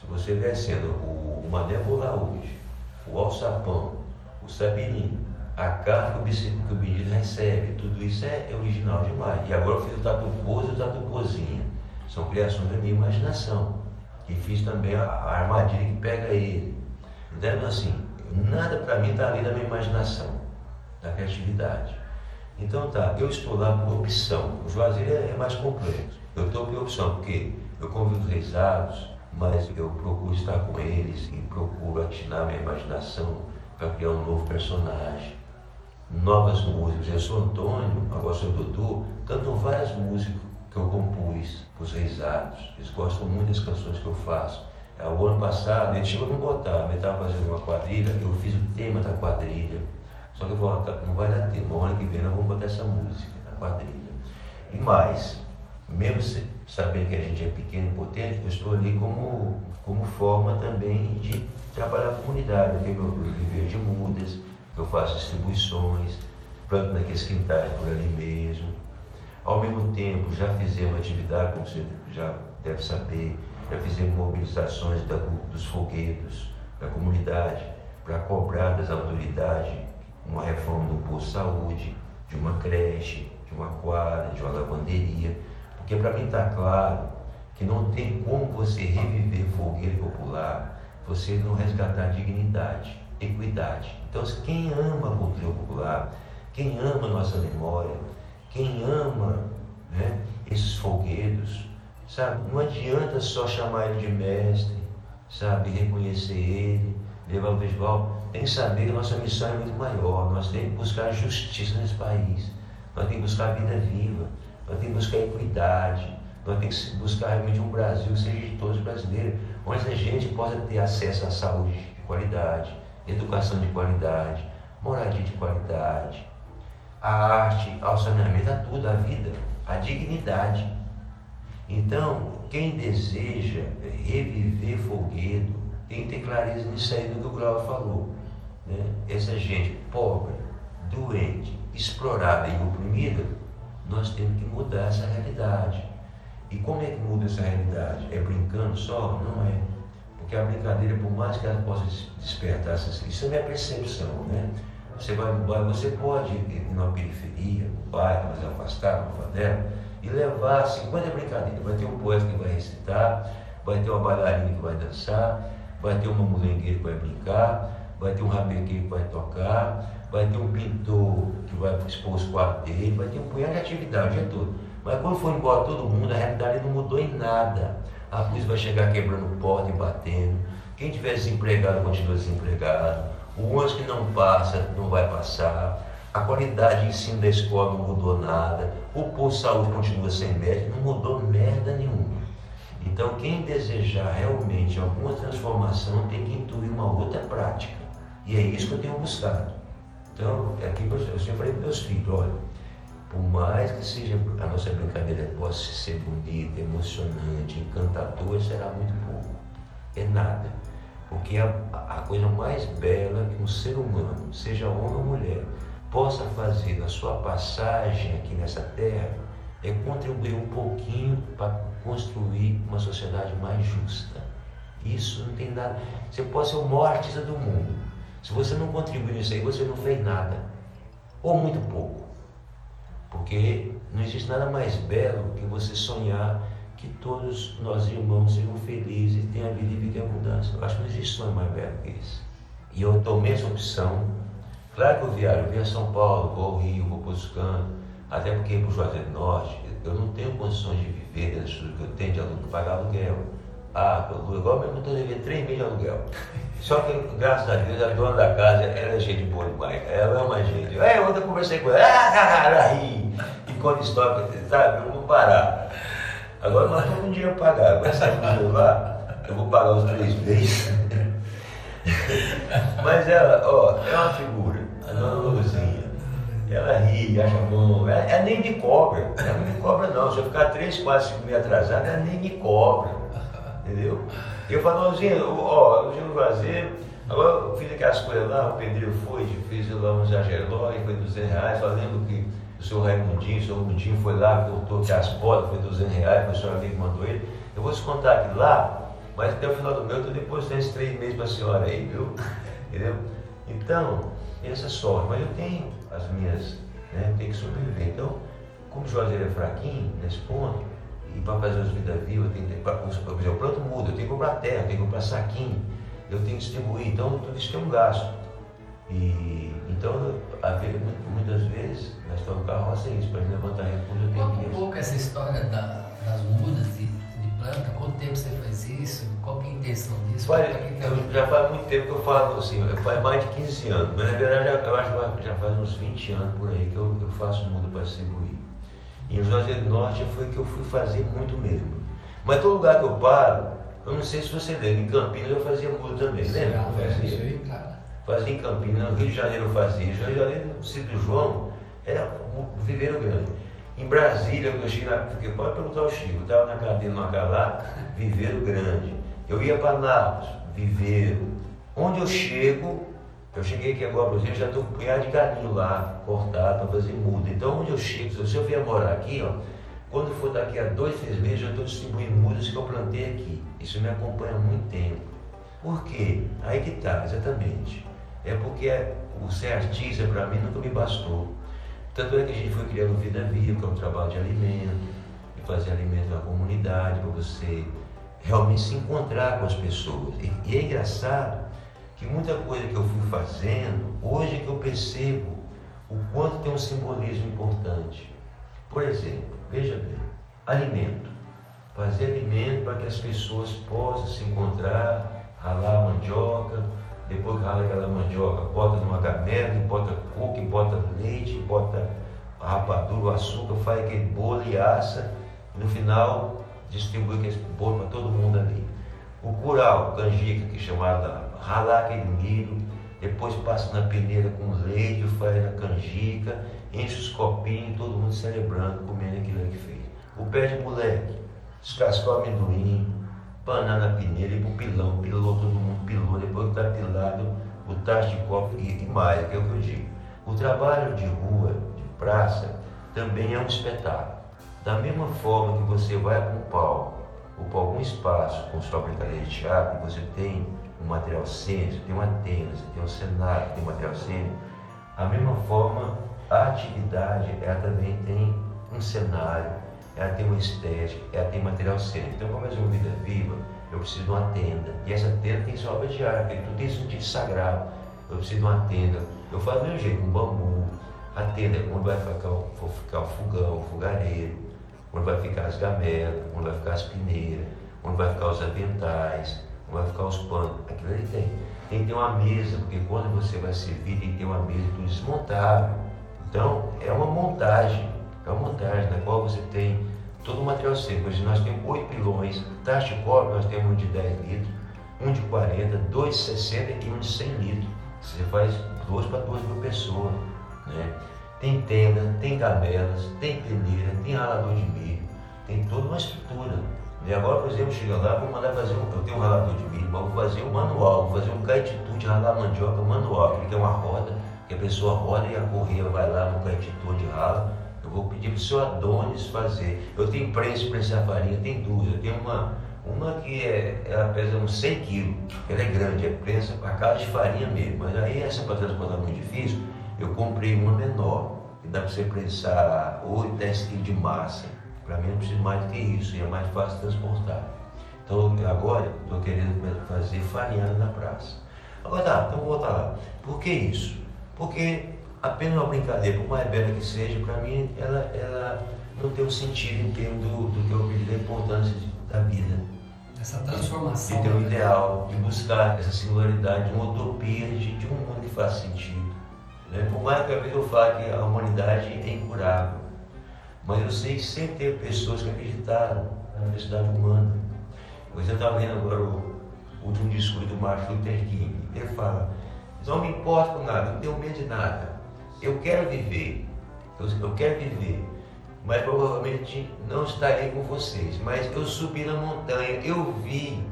Se você descendo o, o Mané hoje, o alçapão, o sabirinho, a carta que o, que recebe, tudo isso é, original demais. E agora eu fiz o tatu pose e o tatu pozinha. São criações da minha imaginação. E fiz também a, a armadilha que pega ele. Então, assim, nada para mim está ali na minha imaginação, da criatividade. Então tá, eu estou lá por opção. O Juazeiro é, é mais complexo. Eu estou por opção, porque eu convido os reisados, mas eu procuro estar com eles e procuro atinar minha imaginação para criar um novo personagem. Novas músicas. Eu sou Antônio, agora sou Dudu, cantam várias músicas que eu compus para os reisados. Eles gostam muito das canções que eu faço. É, o ano passado, ele chegou a não botar, ele estava fazendo uma quadrilha, eu fiz o tema da quadrilha. Só que eu vou, não vai dar tempo, no ano que vem nós vamos botar essa música, a quadrilha. E mais, mesmo sabendo que a gente é pequeno e potente, eu estou ali como, como forma também de trabalhar a comunidade. Eu tenho meu viver de mudas, eu faço distribuições, planto naqueles quintais por ali mesmo. Ao mesmo tempo, já fizemos atividade, como você já deve saber, já fizemos mobilizações da, dos foguetos da comunidade para cobrar das autoridades uma reforma do posto de saúde, de uma creche, de uma quadra, de uma lavanderia, porque para mim está claro que não tem como você reviver fogueira popular, você não resgatar dignidade, equidade. Então, quem ama a cultura popular, quem ama a nossa memória, quem ama né, esses folguedos, sabe? Não adianta só chamar ele de mestre, sabe? Reconhecer ele, levar o visual. Tem que saber que nossa missão é muito maior. Nós temos que buscar justiça nesse país. Nós temos que buscar a vida viva. Nós temos que buscar equidade. Nós temos que buscar realmente um Brasil que seja de todos os brasileiros, onde a gente possa ter acesso à saúde de qualidade, educação de qualidade, moradia de qualidade, a arte, ao saneamento, a tudo, a vida, a dignidade. Então, quem deseja reviver Folguedo tem que ter clareza nisso aí do que o Glauco falou. Né? Essa gente pobre, doente, explorada e oprimida nós temos que mudar essa realidade. E como é que muda essa realidade? É brincando só? Não é. Porque a brincadeira, por mais que ela possa despertar, isso é minha percepção, né? Você vai no bairro, você pode ir numa periferia, no bairro, mais afastado, uma favela, e levar 50 brincadeiras. Vai ter um poeta que vai recitar, vai ter uma bailarina que vai dançar, vai ter uma mulengueira que vai brincar, vai ter um rabequeiro que vai tocar, vai ter um pintor que vai expor os quadros dele, vai ter um punhado de atividade o dia todo. Mas quando for embora todo mundo, a realidade não mudou em nada. A polícia vai chegar quebrando porta e batendo. Quem tiver desempregado continua desempregado. O ônibus que não passa não vai passar. A qualidade de ensino da escola não mudou nada. O posto de saúde continua sem médico, não mudou merda nenhuma. Então, quem desejar realmente alguma transformação tem que intuir uma outra prática. E é isso que eu tenho buscado. Então, é aqui eu sempre falei para meus filhos, olha, por mais que seja a nossa brincadeira possa ser bonita, emocionante, encantadora, será muito pouco. É nada. Porque a, a coisa mais bela que um ser humano, seja homem ou mulher, possa fazer na sua passagem aqui nessa terra é contribuir um pouquinho para construir uma sociedade mais justa. Isso não tem nada. Você pode ser o maior artista do mundo. Se você não contribuir nisso aí, você não fez nada. Ou muito pouco. Porque não existe nada mais belo que você sonhar que todos nós irmãos sejam felizes e tenham a vida e viver a mudança. Eu acho que não existe sonho mais belo que esse. E eu tomei essa opção. Claro que eu viajo, eu vim São Paulo, vou ao Rio, vou buscando, até porque para o Juazeiro do Norte, eu não tenho condições de viver dentro estrutura que eu tenho de aluno, pagar aluguel. Ah, igual mesmo estou devendo 3 mil de aluguel. Só que, graças a Deus, a dona da casa, ela é gente boa demais. Ela ama a gente. É, ontem eu conversei com ela, ah, ela ri. E quando estoca, sabe, eu vou parar. Agora nós temos um para pagar. Agora sair do celular, eu vou pagar os três meses. Mas ela, ó, é uma figura, a dona Luzinha. Ela ri, acha bom. Ela, ela, nem me cobra. Ela não me cobra, não. Se eu ficar três, quatro, cinco meses atrasado, ela nem me cobra. Entendeu? Eu falo, Luzinha, ó, Luzinha não fazer. Agora eu fiz aquelas coisas lá, o pedreiro foi, fiz lá uns agelóis, foi 200 reais. Só lembro que o senhor Raimundinho, o senhor Raimundinho foi lá, cortou que as bolas, foi 200 reais, foi o senhor amigo que mandou ele. Eu vou descontar aqui lá, mas até o final do meu eu estou depositando esses três meses para a senhora aí, viu? Entendeu? Então, essa sorte. Mas eu tenho as minhas, né? Eu tenho que sobreviver. Então, como o Juazeiro é fraquinho nesse ponto, e para fazer os vida viva, eu tenho que, por exemplo, o plano muda, eu tenho que comprar terra, eu tenho que comprar saquinho, eu tenho que distribuir, então tudo isso tem um gasto. E então, muitas vezes, na história do carroça é isso, para levantar recursos eu tenho Conta que. um pouco essa história da, das mudas de, de, planta, quanto tempo você faz isso, qual é a intenção disso? Olha, eu, já faz muito tempo que eu falo assim, faz mais de 15 anos, mas na verdade eu acho que já faz uns 20 anos por aí que eu, eu faço muda para distribuir. E no Juazeiro do Norte foi que eu fui fazer muito mesmo. Mas todo lugar que eu paro, eu não sei se você lembra, em Campinas eu fazia muda também, lembra? Fazia. Fazia em Campinas, no Rio de Janeiro eu fazia. Rio de Janeiro, no Cídio João, era um viveiro grande. Em Brasília, eu cheguei na. Porque pode perguntar ao Chico, eu estava na cadeia no Acalá, viveiro grande. Eu ia para Nápoles, viveiro. Onde eu chego, eu cheguei aqui agora, por exemplo, já estou com um punhado de galinho lá, cortado para fazer muda. Então, onde eu chego, se eu vier morar aqui, ó, quando for daqui a dois, três meses, eu estou distribuindo mudas que eu plantei aqui. Isso me acompanha há muito tempo. Por quê? Aí que está, exatamente. É porque o ser artista, para mim, nunca me bastou. Tanto é que a gente foi criando Vida Viva, que é um trabalho de alimento, de fazer alimento na comunidade, para você realmente se encontrar com as pessoas. E, e é engraçado que muita coisa que eu fui fazendo, hoje é que eu percebo o quanto tem um simbolismo importante. Por exemplo, veja bem, alimento. Fazer alimento para que as pessoas possam se encontrar, ralar mandioca, depois rala aquela mandioca, bota numa gamela, bota coco, bota leite, bota rapadura, açúcar, faz aquele bolo e assa, no final distribui aquele bolo para todo mundo ali. O curau, canjica, que é chamada ralar aquele milho, depois passa na peneira com leite, faz a canjica, enche os copinhos, todo mundo celebrando, comendo aquilo que fez. O pé de moleque, descascou amendoim, banana peneira e pro pilão, pilou todo mundo, pilou, depois está pilado, o tacho de copo e, e mais, que é o que eu digo. O trabalho de rua, de praça, também é um espetáculo. Da mesma forma que você vai para um palco ou para algum espaço com sua brincadeira de teatro, você tem material você tem uma tenda, tem um cenário, tem um material cênico, da mesma forma, a atividade ela também tem um cenário, ela tem uma estética, ela tem material cênico. Então, para fazer uma vida viva, eu preciso de uma tenda. E essa tenda tem sua obra de arte, tudo tem sentido sagrado. Eu preciso de uma tenda. Eu faço do meu jeito, um bambu. A tenda, onde vai ficar, vou ficar o fogão, o fogareiro, onde vai ficar as gamelas, onde vai ficar as peneiras, onde vai ficar os aventais, vai ficar os panos. Aquilo ali tem. Tem que ter uma mesa, porque quando você vai servir, tem que ter uma mesa tudo desmontável. Então, é uma montagem, é uma montagem na qual você tem todo o material seco. Hoje nós temos oito pilões, taxa de cobre nós temos um de 10 litros, um de 40, dois de 60 e um de 100 litros. Você faz duas para duas mil pessoas. Né? Tem tenda, tem gabelas, tem peneira, tem ralador de milho, tem toda uma estrutura. E agora, por exemplo, chega lá, vou mandar fazer um. Eu tenho um ralador de milho, mas vou fazer um manual, vou fazer um caetitude de ralar mandioca manual, que é uma roda, que a pessoa roda e a correia vai lá no caetitude de rala. Eu vou pedir para o seu Adonis fazer. Eu tenho prensa para prensar farinha, tem duas. Eu tenho uma, uma que é, ela pesa uns 100 quilos, ela é grande, é prensa para casa de farinha mesmo. Mas aí essa para transportar muito difícil, eu comprei uma menor, que dá para você prensar 8, 10 quilos de massa. Para mim não precisa mais do que isso, e é mais fácil transportar. Então agora estou querendo fazer farinhada na praça. Agora tá, então vou voltar lá. Por que isso? Porque apenas uma brincadeira, por mais bela que seja, para mim ela, ela não tem um sentido em termos do, do que eu acredito da importância da vida. Essa transformação. De ter um ideal, de buscar essa singularidade, uma utopia de, de um mundo que faça sentido. Né? Por mais que a vida eu fale que a humanidade é incurável, mas eu sei que sempre teve pessoas que acreditaram na universidade humana. Você está vendo agora o, último discurso do Martin Luther King. Ele fala, não me importa com nada, não tenho medo de nada. Eu quero viver, eu, eu quero viver, mas provavelmente não estarei com vocês. Mas eu subi na montanha, eu vi,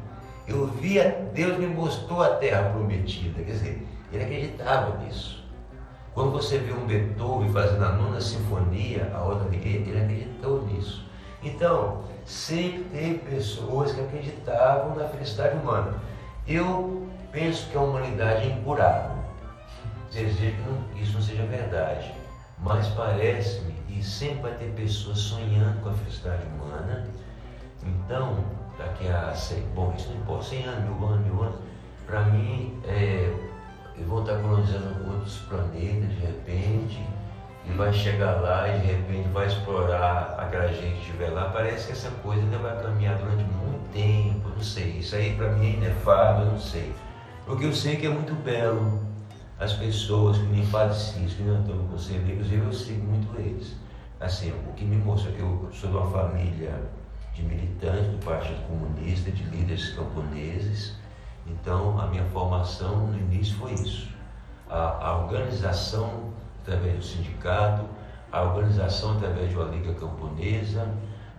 eu vi, Deus me mostrou a terra prometida. Quer dizer, ele acreditava nisso. Quando você vê um Beethoven fazendo a nona sinfonia, a outra alegria, ele acreditou nisso. Então, sempre teve pessoas que acreditavam na felicidade humana. Eu penso que a humanidade é incurável. Desejo que isso não seja verdade. Mas parece-me que sempre vai ter pessoas sonhando com a felicidade humana. Então, daqui a 100, bom, isso não importa, 100 anos, mil anos, mil anos, para mim, é, eles vão estar colonizando outros planetas de repente, e vai chegar lá e de repente vai explorar aquela gente que estiver lá. Parece que essa coisa ainda vai caminhar durante muito tempo, não sei. Isso aí para mim é inefável, eu não sei. Porque eu sei que é muito belo as pessoas que me fazem que não estão com inclusive eu sigo muito eles. Assim, o que me mostra, eu sou de uma família de militantes do Partido Comunista, de líderes camponeses, então, a minha formação no início foi isso. A, a organização através do sindicato, a organização através de uma liga camponesa,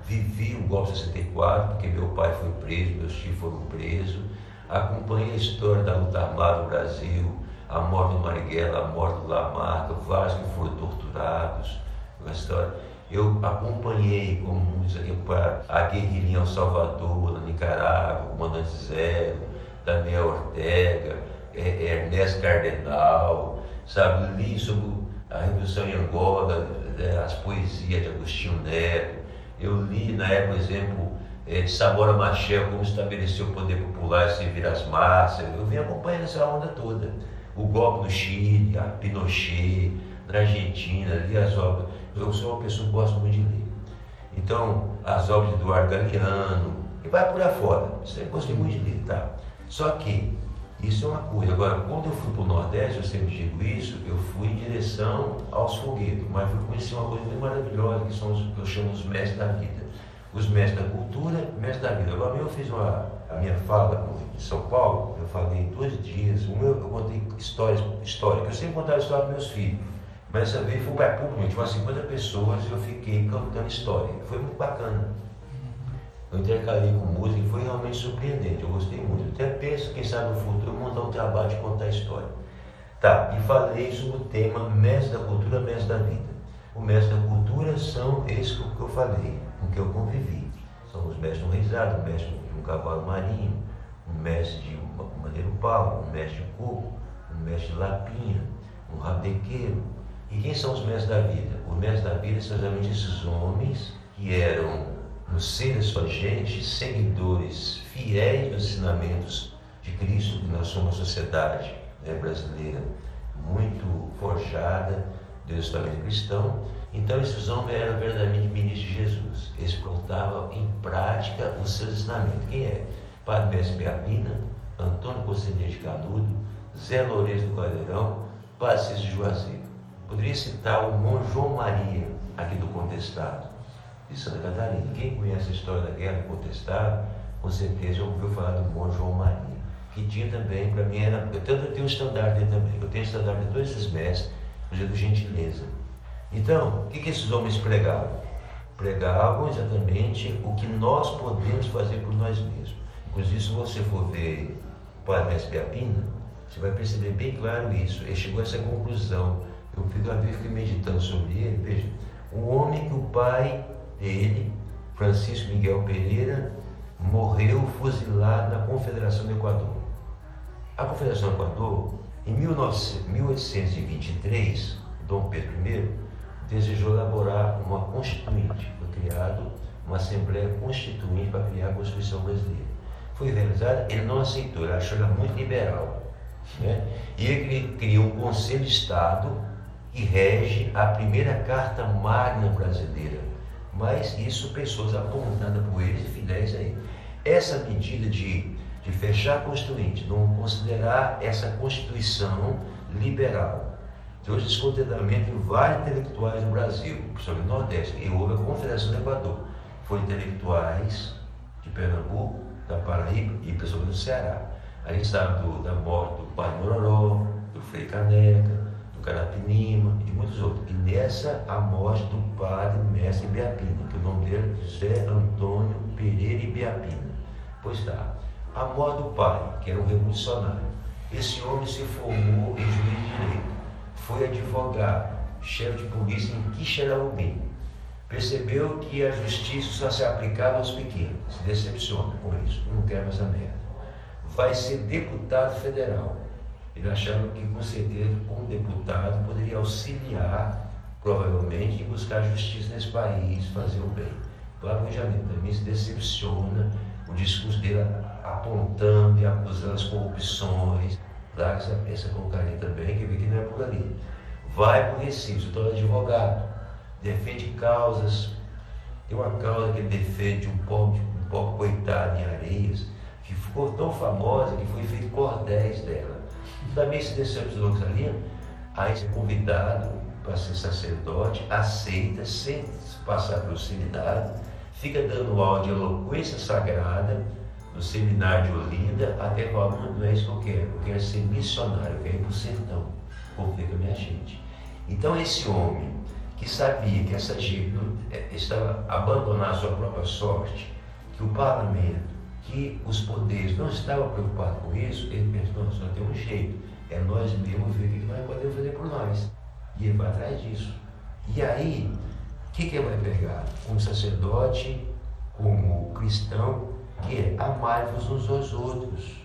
vivi o golpe 64, porque meu pai foi preso, meus tios foram presos, acompanhei a história da luta armada no Brasil, a morte do Marighella, a morte do Lamarca, vários que foram torturados, a história. Eu acompanhei, como diz aqui, a guerrilha em El Salvador, na Nicarágua, o Comandante Zero, Daniel Ortega, Ernesto Cardenal, sabe, li sobre a Revolução em Angola, é, as poesias de Agostinho Neto, eu li na época, por exemplo, é, de Samora Machel, como estabeleceu o poder popular e servir as massas, eu vim acompanhando essa onda toda. O golpe no Chile, a Pinochet, na Argentina, li as obras. Eu sou uma pessoa que gosta muito de ler. Então, as obras de Eduardo Galeano, e vai por aí fora. Sempre gostei muito de ler, tá? Só que isso é uma coisa. Agora, quando eu fui para o Nordeste, eu sempre digo isso, eu fui em direção aos foguetes, mas fui conhecer uma coisa bem maravilhosa, que são os que eu chamo os mestres da vida. Os mestres da cultura, mestres da vida. Agora, eu fiz uma, a minha fala em São Paulo, eu falei dois dias, um eu, contei histórias históricas, eu sempre contava história para meus filhos. Mas dessa vez foi para público, tinha umas 50 pessoas e eu fiquei contando história. Foi muito bacana. Eu intercalei com música e foi realmente surpreendente, eu gostei muito. Até penso, quem sabe no futuro, montar um trabalho de contar história. Tá, e falei sobre o tema Mestre da Cultura, Mestre da Vida. O mestre da cultura são esses que eu falei, com que eu convivi. São os mestres de um reisado, o mestre de um cavalo marinho, um mestre de um madeiro pau, um mestre de coco, um mestre de lapinha, um rabequeiro. E quem são os mestres da vida? Os mestres da vida são exatamente esses homens que eram, no seio da sua gente, seguidores fiéis dos ensinamentos de Cristo, que nós somos uma sociedade né, brasileira muito forjada do estamento cristão. Então, esses homens eram verdadeiramente ministros de Jesus. Eles colocavam em prática os seus ensinamentos. Quem é? Padre Mestre Piapina, Antônio Constantino de Canudo, Zé Lourenço do Caldeirão, Padre Cícero Juazeiro. Poderia citar o João Maria, aqui do Contestado, de Santa Catarina. Quem conhece a história da Guerra do Contestado, com certeza ouviu falar do irmão João Maria que tinha também, para mim era. Eu eu tenho um estandarte também, eu tenho estandarte de todos esses mestres, por gentileza. Então, o que, que esses homens pregavam? Pregavam exatamente o que nós podemos fazer por nós mesmos. Inclusive, se você for ver o Padre Mestre Piapina, você vai perceber bem claro isso. Ele chegou a essa conclusão. Eu fico, vez fiquei meditando sobre ele, veja, um homem que o pai dele, Francisco Miguel Pereira, morreu fuzilado na Confederação do Equador. A Confederação do Equador, em 1823, Dom Pedro I desejou elaborar uma constituinte. Foi criado uma Assembleia Constituinte para criar a Constituição Brasileira. Foi realizada, ele não aceitou, ele achou ela muito liberal. Né? E ele criou um Conselho de Estado que rege a primeira Carta Magna Brasileira. Mas isso pessoas apontadas por eles e fiéis aí. Essa medida de de fechar Constituinte, não considerar essa Constituição liberal. Trouxe descontentamento em vários intelectuais do Brasil, principalmente no Nordeste, e houve a Confederação do Equador. Foram intelectuais de Pernambuco, da Paraíba e principalmente do Ceará. A gente sabe do, da morte do Padre Mororó, do Frei Caneca, Carapinima e muitos outros. E nessa, a morte do Padre Mestre Biapina, que o nome dele é José Antônio Pereira Biapina. Pois está a morte do pai, que era um revolucionário. Esse homem se formou em juiz de direito, foi advogado, chefe de polícia em Quixeramobim. Percebeu que a justiça só se aplicava aos pequenos, se decepciona com isso, não quer mais a merda. Vai ser deputado federal. Ele achava que com certeza um deputado poderia auxiliar, provavelmente, em buscar justiça nesse país, fazer o bem. Claro que o Janeiro também se decepciona, o discurso dele apontando e acusando as corrupções. Dá essa, essa colocaria também, que vê que não é por ali. Vai para o Recife, se torna advogado, defende causas. Tem uma causa que ele defende um pobre, um pobre coitado em Areias, que ficou tão famosa que foi feito cordéis dela. Também se decepcionou com ali, aí é convidado para ser sacerdote, aceita, sem passar seminário, fica dando aula de eloquência sagrada, no seminário de Olinda, até falar, não é isso que eu quero, eu quero ser missionário, eu quero ir para o sertão, conviver com a minha gente. Então esse homem que sabia que essa gente é, estava abandonando a sua própria sorte, que o parlamento, que os poderes não estavam preocupados com isso, ele pensou, só tem um jeito, é nós mesmos ver o que nós podemos fazer por nós. E ele vai atrás disso. E aí, o que, que ele vai pegar? Como sacerdote, como cristão, que é amai-vos uns aos outros.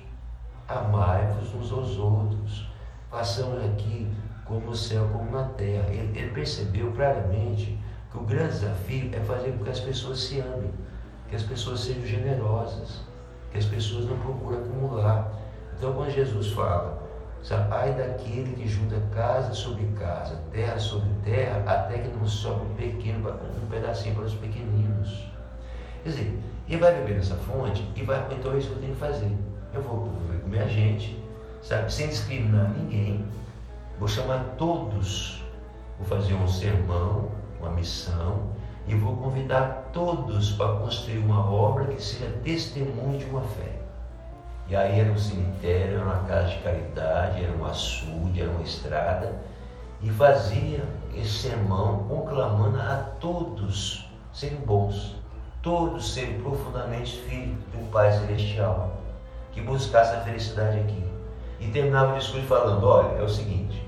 Amai-vos uns aos outros. Passamos aqui como o céu, como na terra. Ele, ele percebeu claramente que o grande desafio é fazer com que as pessoas se amem, que as pessoas sejam generosas, que as pessoas não procurem acumular. Então, quando Jesus fala, ai daquele que junta casa sobre casa, terra sobre terra, até que não sobra um pequeno, um pedacinho para os pequeninos. Quer dizer, ele vai beber nessa fonte e vai, então é isso que eu tenho que fazer. Eu vou viver com minha gente, sabe, sem discriminar ninguém. Vou chamar todos, vou fazer um sermão, uma missão, e vou convidar todos para construir uma obra que seja testemunho de uma fé. E aí era um cemitério, era uma casa de caridade, era um açude, era uma estrada, e fazia esse sermão conclamando a todos serem bons todos serem profundamente filhos um Pai Celestial, que buscasse a felicidade aqui. E terminava o discurso falando: olha, é o seguinte,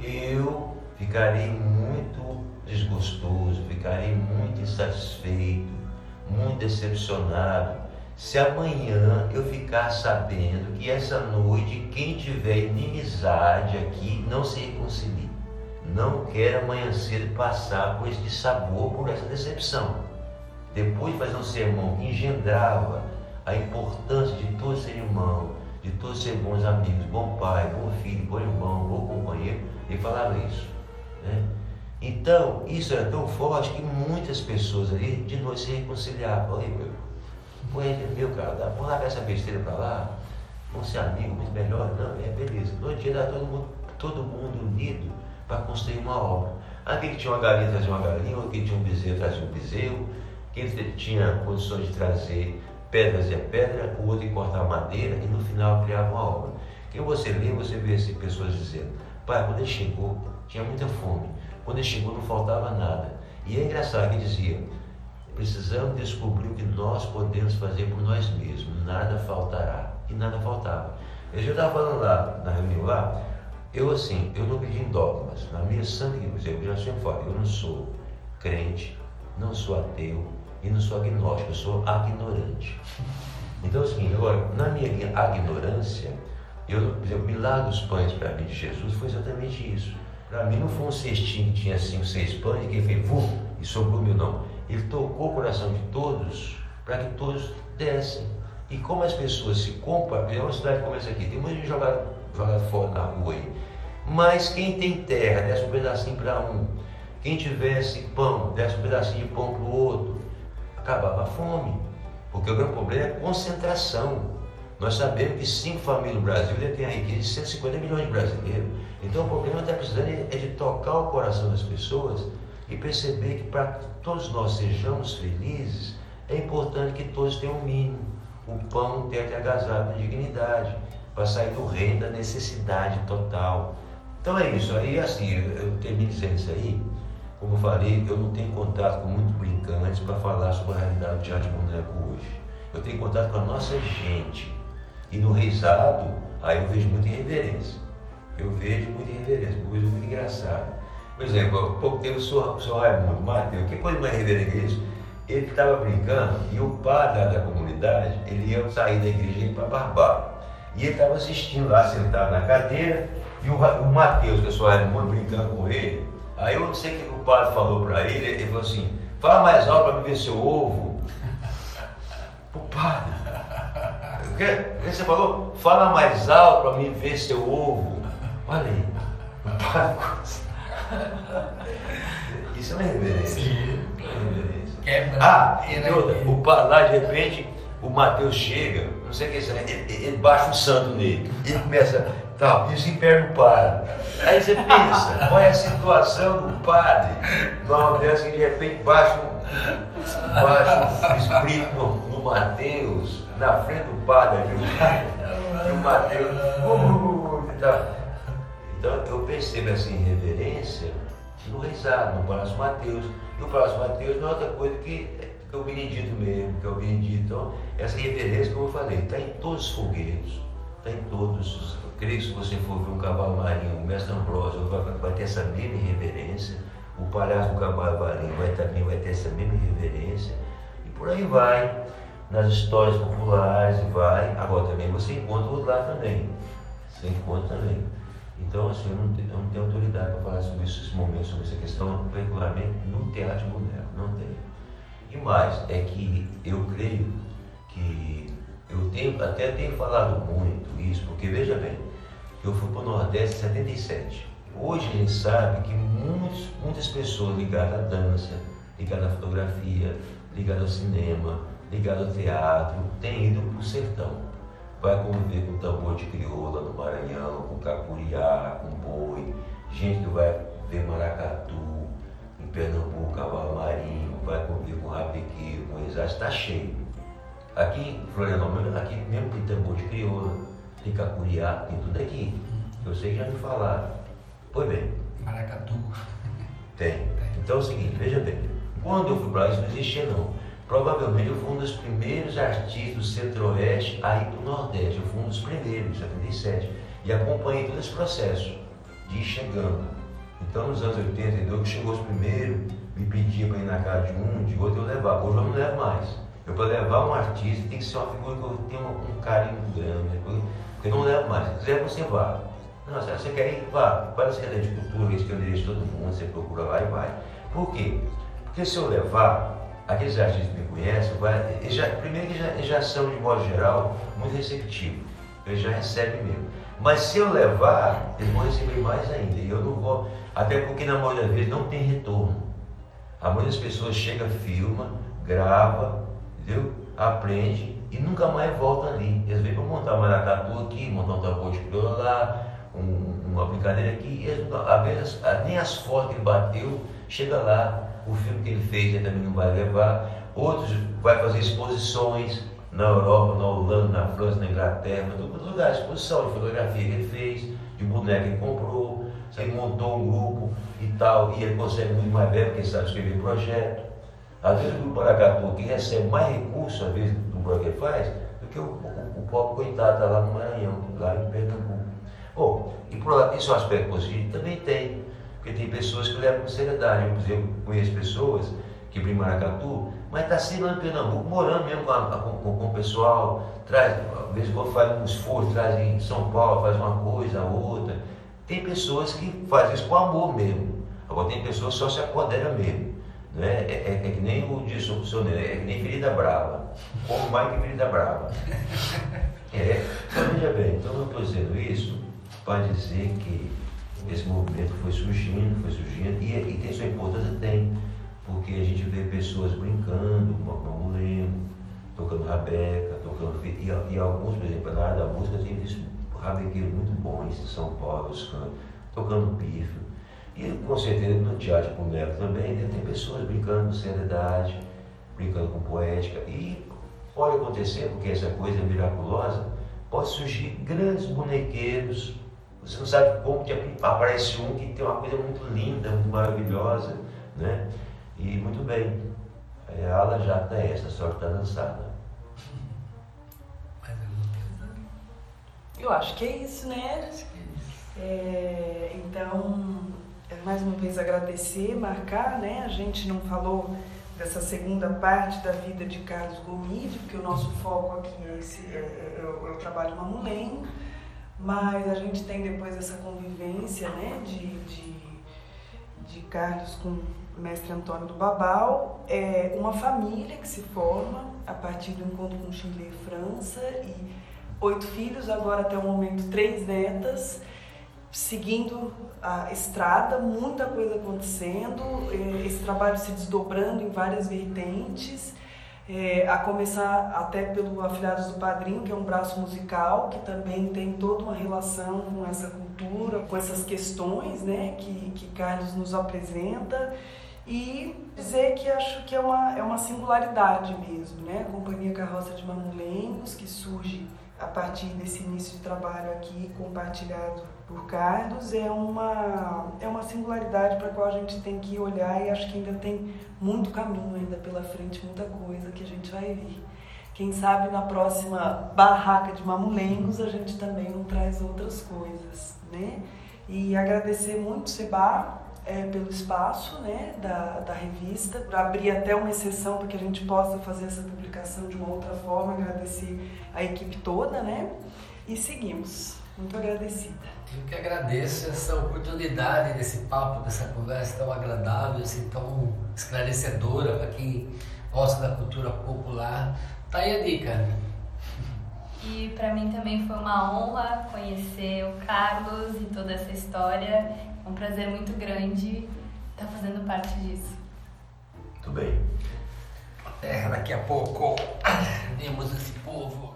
eu ficarei muito desgostoso, ficarei muito insatisfeito, muito decepcionado se amanhã eu ficar sabendo que essa noite quem tiver inimizade aqui não se reconcilie. Não quero amanhã cedo passar por esse sabor, por essa decepção. Depois de fazer um sermão que engendrava a importância de todos ser irmão, de todos ser bons amigos, bom pai, bom filho, bom irmão, bom companheiro, ele falava isso. Né? Então, isso era tão forte que muitas pessoas ali de noite se reconciliavam. Meu, põe meu cara, vamos largar essa besteira para lá, vamos ser amigos, muito melhor. Não, é beleza. No dia era todo mundo, todo mundo unido para construir uma obra. Aquele que tinha uma galinha trazia uma galinha, outro que tinha um bezerro trazia um bezerro, quem tinha condições de trazer pedra trazia pedra, o outro ia cortar madeira e no final criava uma obra. Quem você lê, você vê assim, pessoas dizendo, pai, quando ele chegou, tinha muita fome. Quando ele chegou não faltava nada. E é engraçado que dizia, precisamos descobrir o que nós podemos fazer por nós mesmos, nada faltará. E nada faltava. Eu já estava falando lá, na reunião lá, eu assim, eu não acredito em dogmas. Na minha santa eu já sempre falo, eu não sou crente, não sou ateu e não sou agnóstico, eu sou ignorante. Então seguinte, agora, na minha ignorância, eu, por milagre dos pães para mim de Jesus foi exatamente isso. Para mim não foi um cestinho que tinha cinco, seis pães e que fez vum e sobrou meu não. Ele tocou o coração de todos para que todos dessem. E como as pessoas se compram, é uma cidade como essa aqui, tem muita gente jogada, fora na rua aí. Mas quem tem terra, desce um pedacinho para um. Quem tivesse pão, desce um pedacinho de pão para o outro. Acabava a fome. Porque o grande problema é concentração. Nós sabemos que cinco famílias no Brasil têm a riqueza de 150 milhões de brasileiros. Então o problema está precisando é de tocar o coração das pessoas e perceber que para que todos nós sejamos felizes, é importante que todos tenham o mínimo. O pão, ter agasalho com dignidade, para sair do reino da necessidade total. Então é isso. Aí assim, eu termino dizendo isso aí. Como eu falei, eu não tenho contato com muitos brincantes para falar sobre a realidade do teatro de boneco hoje. Eu tenho contato com a nossa gente. E no reisado, aí eu vejo muita irreverência. Eu vejo muita irreverência, coisa muito engraçada. Por exemplo, há pouco tempo o senhor, o senhor Raimundo Mateus, que coisa mais reverenda que isso, ele estava brincando e o padre da comunidade, ele ia sair da igreja para Barbar. E ele estava assistindo lá, sentado na cadeira, e o, o que é o senhor Raimundo, brincando com ele. Aí eu não sei o que o padre falou para ele, ele falou assim, fala mais alto para me ver seu ovo. O padre. O que você falou? Fala mais alto para me ver seu ovo. Olha aí. O padre isso é uma reverência. Sim. Quebra. Ah, e outra, o lá, de repente, o Mateus chega, não sei o que é ele, ele baixa um santo nele. Ele começa, tal, e os infernos param. Aí você pensa, qual é a situação do padre? Numa dessa que de repente baixa um, baixa um espírito no, no Mateus, na frente do padre, e o Mateus. Uh, uh, tá. Então eu percebo essa irreverência no Reisado, no Palácio Mateus. E o Palácio Mateus não é outra coisa que, que o Benedito mesmo, que é o Benedito. Então, essa reverência, como eu falei, está em todos os fogueiros, está em todos. Eu creio que se você for ver um cavalo marinho, o mestre Ambrósio vai, vai ter essa mesma reverência. O Palácio do Cavalo Marinho vai, também vai ter essa mesma reverência. E por aí vai, nas histórias populares, vai. Agora também você encontra o lá também. Você encontra também. Então, assim, eu não, tenho, eu não tenho autoridade para falar sobre esse momento, sobre essa questão, regularmente, no teatro de boneco, não tenho. E mais, é que eu creio que eu tenho, até tenho falado muito isso, porque veja bem, eu fui para o Nordeste em 77. Hoje a gente sabe que muitos, muitas pessoas ligadas à dança, ligadas à fotografia, ligadas ao cinema, ligadas ao teatro, têm ido para o sertão vai conviver com tambor de crioula no Maranhão, com cacuriá, com boi, gente que vai ver maracatu, em Pernambuco, cavalo marinho, vai conviver com rapequeiro, com exato, está cheio. Aqui em Florianópolis, aqui mesmo tem tambor de crioula, tem cacuriá, tem tudo aqui. Eu sei que já me falaram. Pois bem. Maracatu. Tem. Então é o seguinte, veja bem, quando eu fui para lá, isso não existia não. Provavelmente eu fui um dos primeiros artistas do Centro-Oeste a ir para o Nordeste. Eu fui um dos primeiros, em 77. E acompanhei todo esse processo de ir chegando. Então, nos anos 82, que chegou os primeiros, me pedia para ir na casa de um, de outro, eu levava. Hoje eu não levo mais. Eu, para levar um artista, tem que ser uma figura que eu tenha um, carinho grande, né? porque eu não levo mais. Se quiser, você vá. Não, você quer ir? Vá. Para a Secretaria de Cultura, que é o endereço de todo mundo, você procura lá e vai. Por quê? Porque se eu levar, aqueles artistas que me conhecem, vai, já, primeiro que já, já são, de modo geral, muito receptivos. Eles já recebem mesmo. Mas se eu levar, eles vão receber mais ainda. E eu não vou. Até porque na maioria das vezes não tem retorno. A maioria das pessoas chega, filma, grava, entendeu? Aprende e nunca mais volta ali. Eles vêm para montar uma maracatu aqui, montar um tambor de lá, um, uma brincadeira aqui. E eles, às vezes, nem as fotos que ele bateu, chega lá. O filme que ele fez ele também não vai levar. Outros vai fazer exposições na Europa, na Holanda, na França, na Inglaterra, em todos os lugares, exposição de fotografia que ele fez, de boneca que ele comprou, ele montou um grupo e tal, e ele consegue muito mais verba, porque ele sabe escrever projeto. Às vezes o grupo Aracatu, que recebe mais recursos, às vezes, do que faz, do que o, o, o pobre coitado está lá no Maranhão, lá em Pernambuco. Bom, e por lá, isso é um aspecto positivo? Também tem, porque tem pessoas que levam com seriedade. Eu, conheço pessoas que vêm em Maracatu, mas está sempre lá em Pernambuco, morando mesmo com, a, com, com, o pessoal, traz, às vezes quando faz um esforço, traz em São Paulo, faz uma coisa, outra. Tem pessoas que fazem isso com amor mesmo. Agora tem pessoas que só se apoderam mesmo. Né? É, é, é que nem o disse o senhor, é que nem ferida brava. Como mais que ferida brava. É, então veja bem, então eu estou dizendo isso para dizer que esse movimento foi surgindo, foi surgindo, e, e tem sua importância? Tem porque a gente vê pessoas brincando, mamulengo, tocando rabeca, tocando. E, e, alguns, por exemplo, na área da música, tem visto rabequeiros muito bons em São Paulo, tocando pífio. E com certeza no teatro com Neto também, né, tem pessoas brincando com seriedade, brincando com poética. E pode acontecer, porque essa coisa é miraculosa, pode surgir grandes bonequeiros. Você não sabe como que aparece um que tem uma coisa muito linda, muito maravilhosa, né? E muito bem, a ala já está essa, só que está dançada. Eu acho que é isso, né? É, é então, é mais uma vez agradecer, marcar, né? A gente não falou dessa segunda parte da vida de Carlos Gomide, porque o nosso foco aqui é, esse, é, é, é, o, é o trabalho mamulengo, mas a gente tem depois essa convivência, né? De, de, de Carlos com mestre Antônio do Babal, é uma família que se forma a partir do encontro com Chile e França e oito filhos, agora até o momento três netas, seguindo a estrada, muita coisa acontecendo, é, esse trabalho se desdobrando em várias vertentes, é, a começar até pelo Afilhados do Padrinho, que é um braço musical, que também tem toda uma relação com essa cultura, com essas questões né, que, que Carlos nos apresenta e dizer que acho que é uma, é uma singularidade mesmo, né? A Companhia Carroça de Mamulengos, que surge a partir desse início de trabalho aqui compartilhado por Carlos, é uma, é uma singularidade para a qual a gente tem que olhar e acho que ainda tem muito caminho ainda pela frente, muita coisa que a gente vai ver. Quem sabe na próxima barraca de mamulengos a gente também não traz outras coisas, né? E agradecer muito, Seba, é, pelo espaço né, da, da revista, para abrir até uma exceção para que a gente possa fazer essa publicação de uma outra forma, agradecer a equipe toda, né? E seguimos. Muito agradecida. Eu que agradeço essa oportunidade desse papo, dessa conversa tão agradável, assim, tão esclarecedora para quem gosta da cultura popular. Tá aí a dica. E para mim também foi uma honra conhecer o Carlos e toda essa história um prazer muito grande estar fazendo parte disso. Muito bem. Terra daqui a pouco. Vemos esse povo.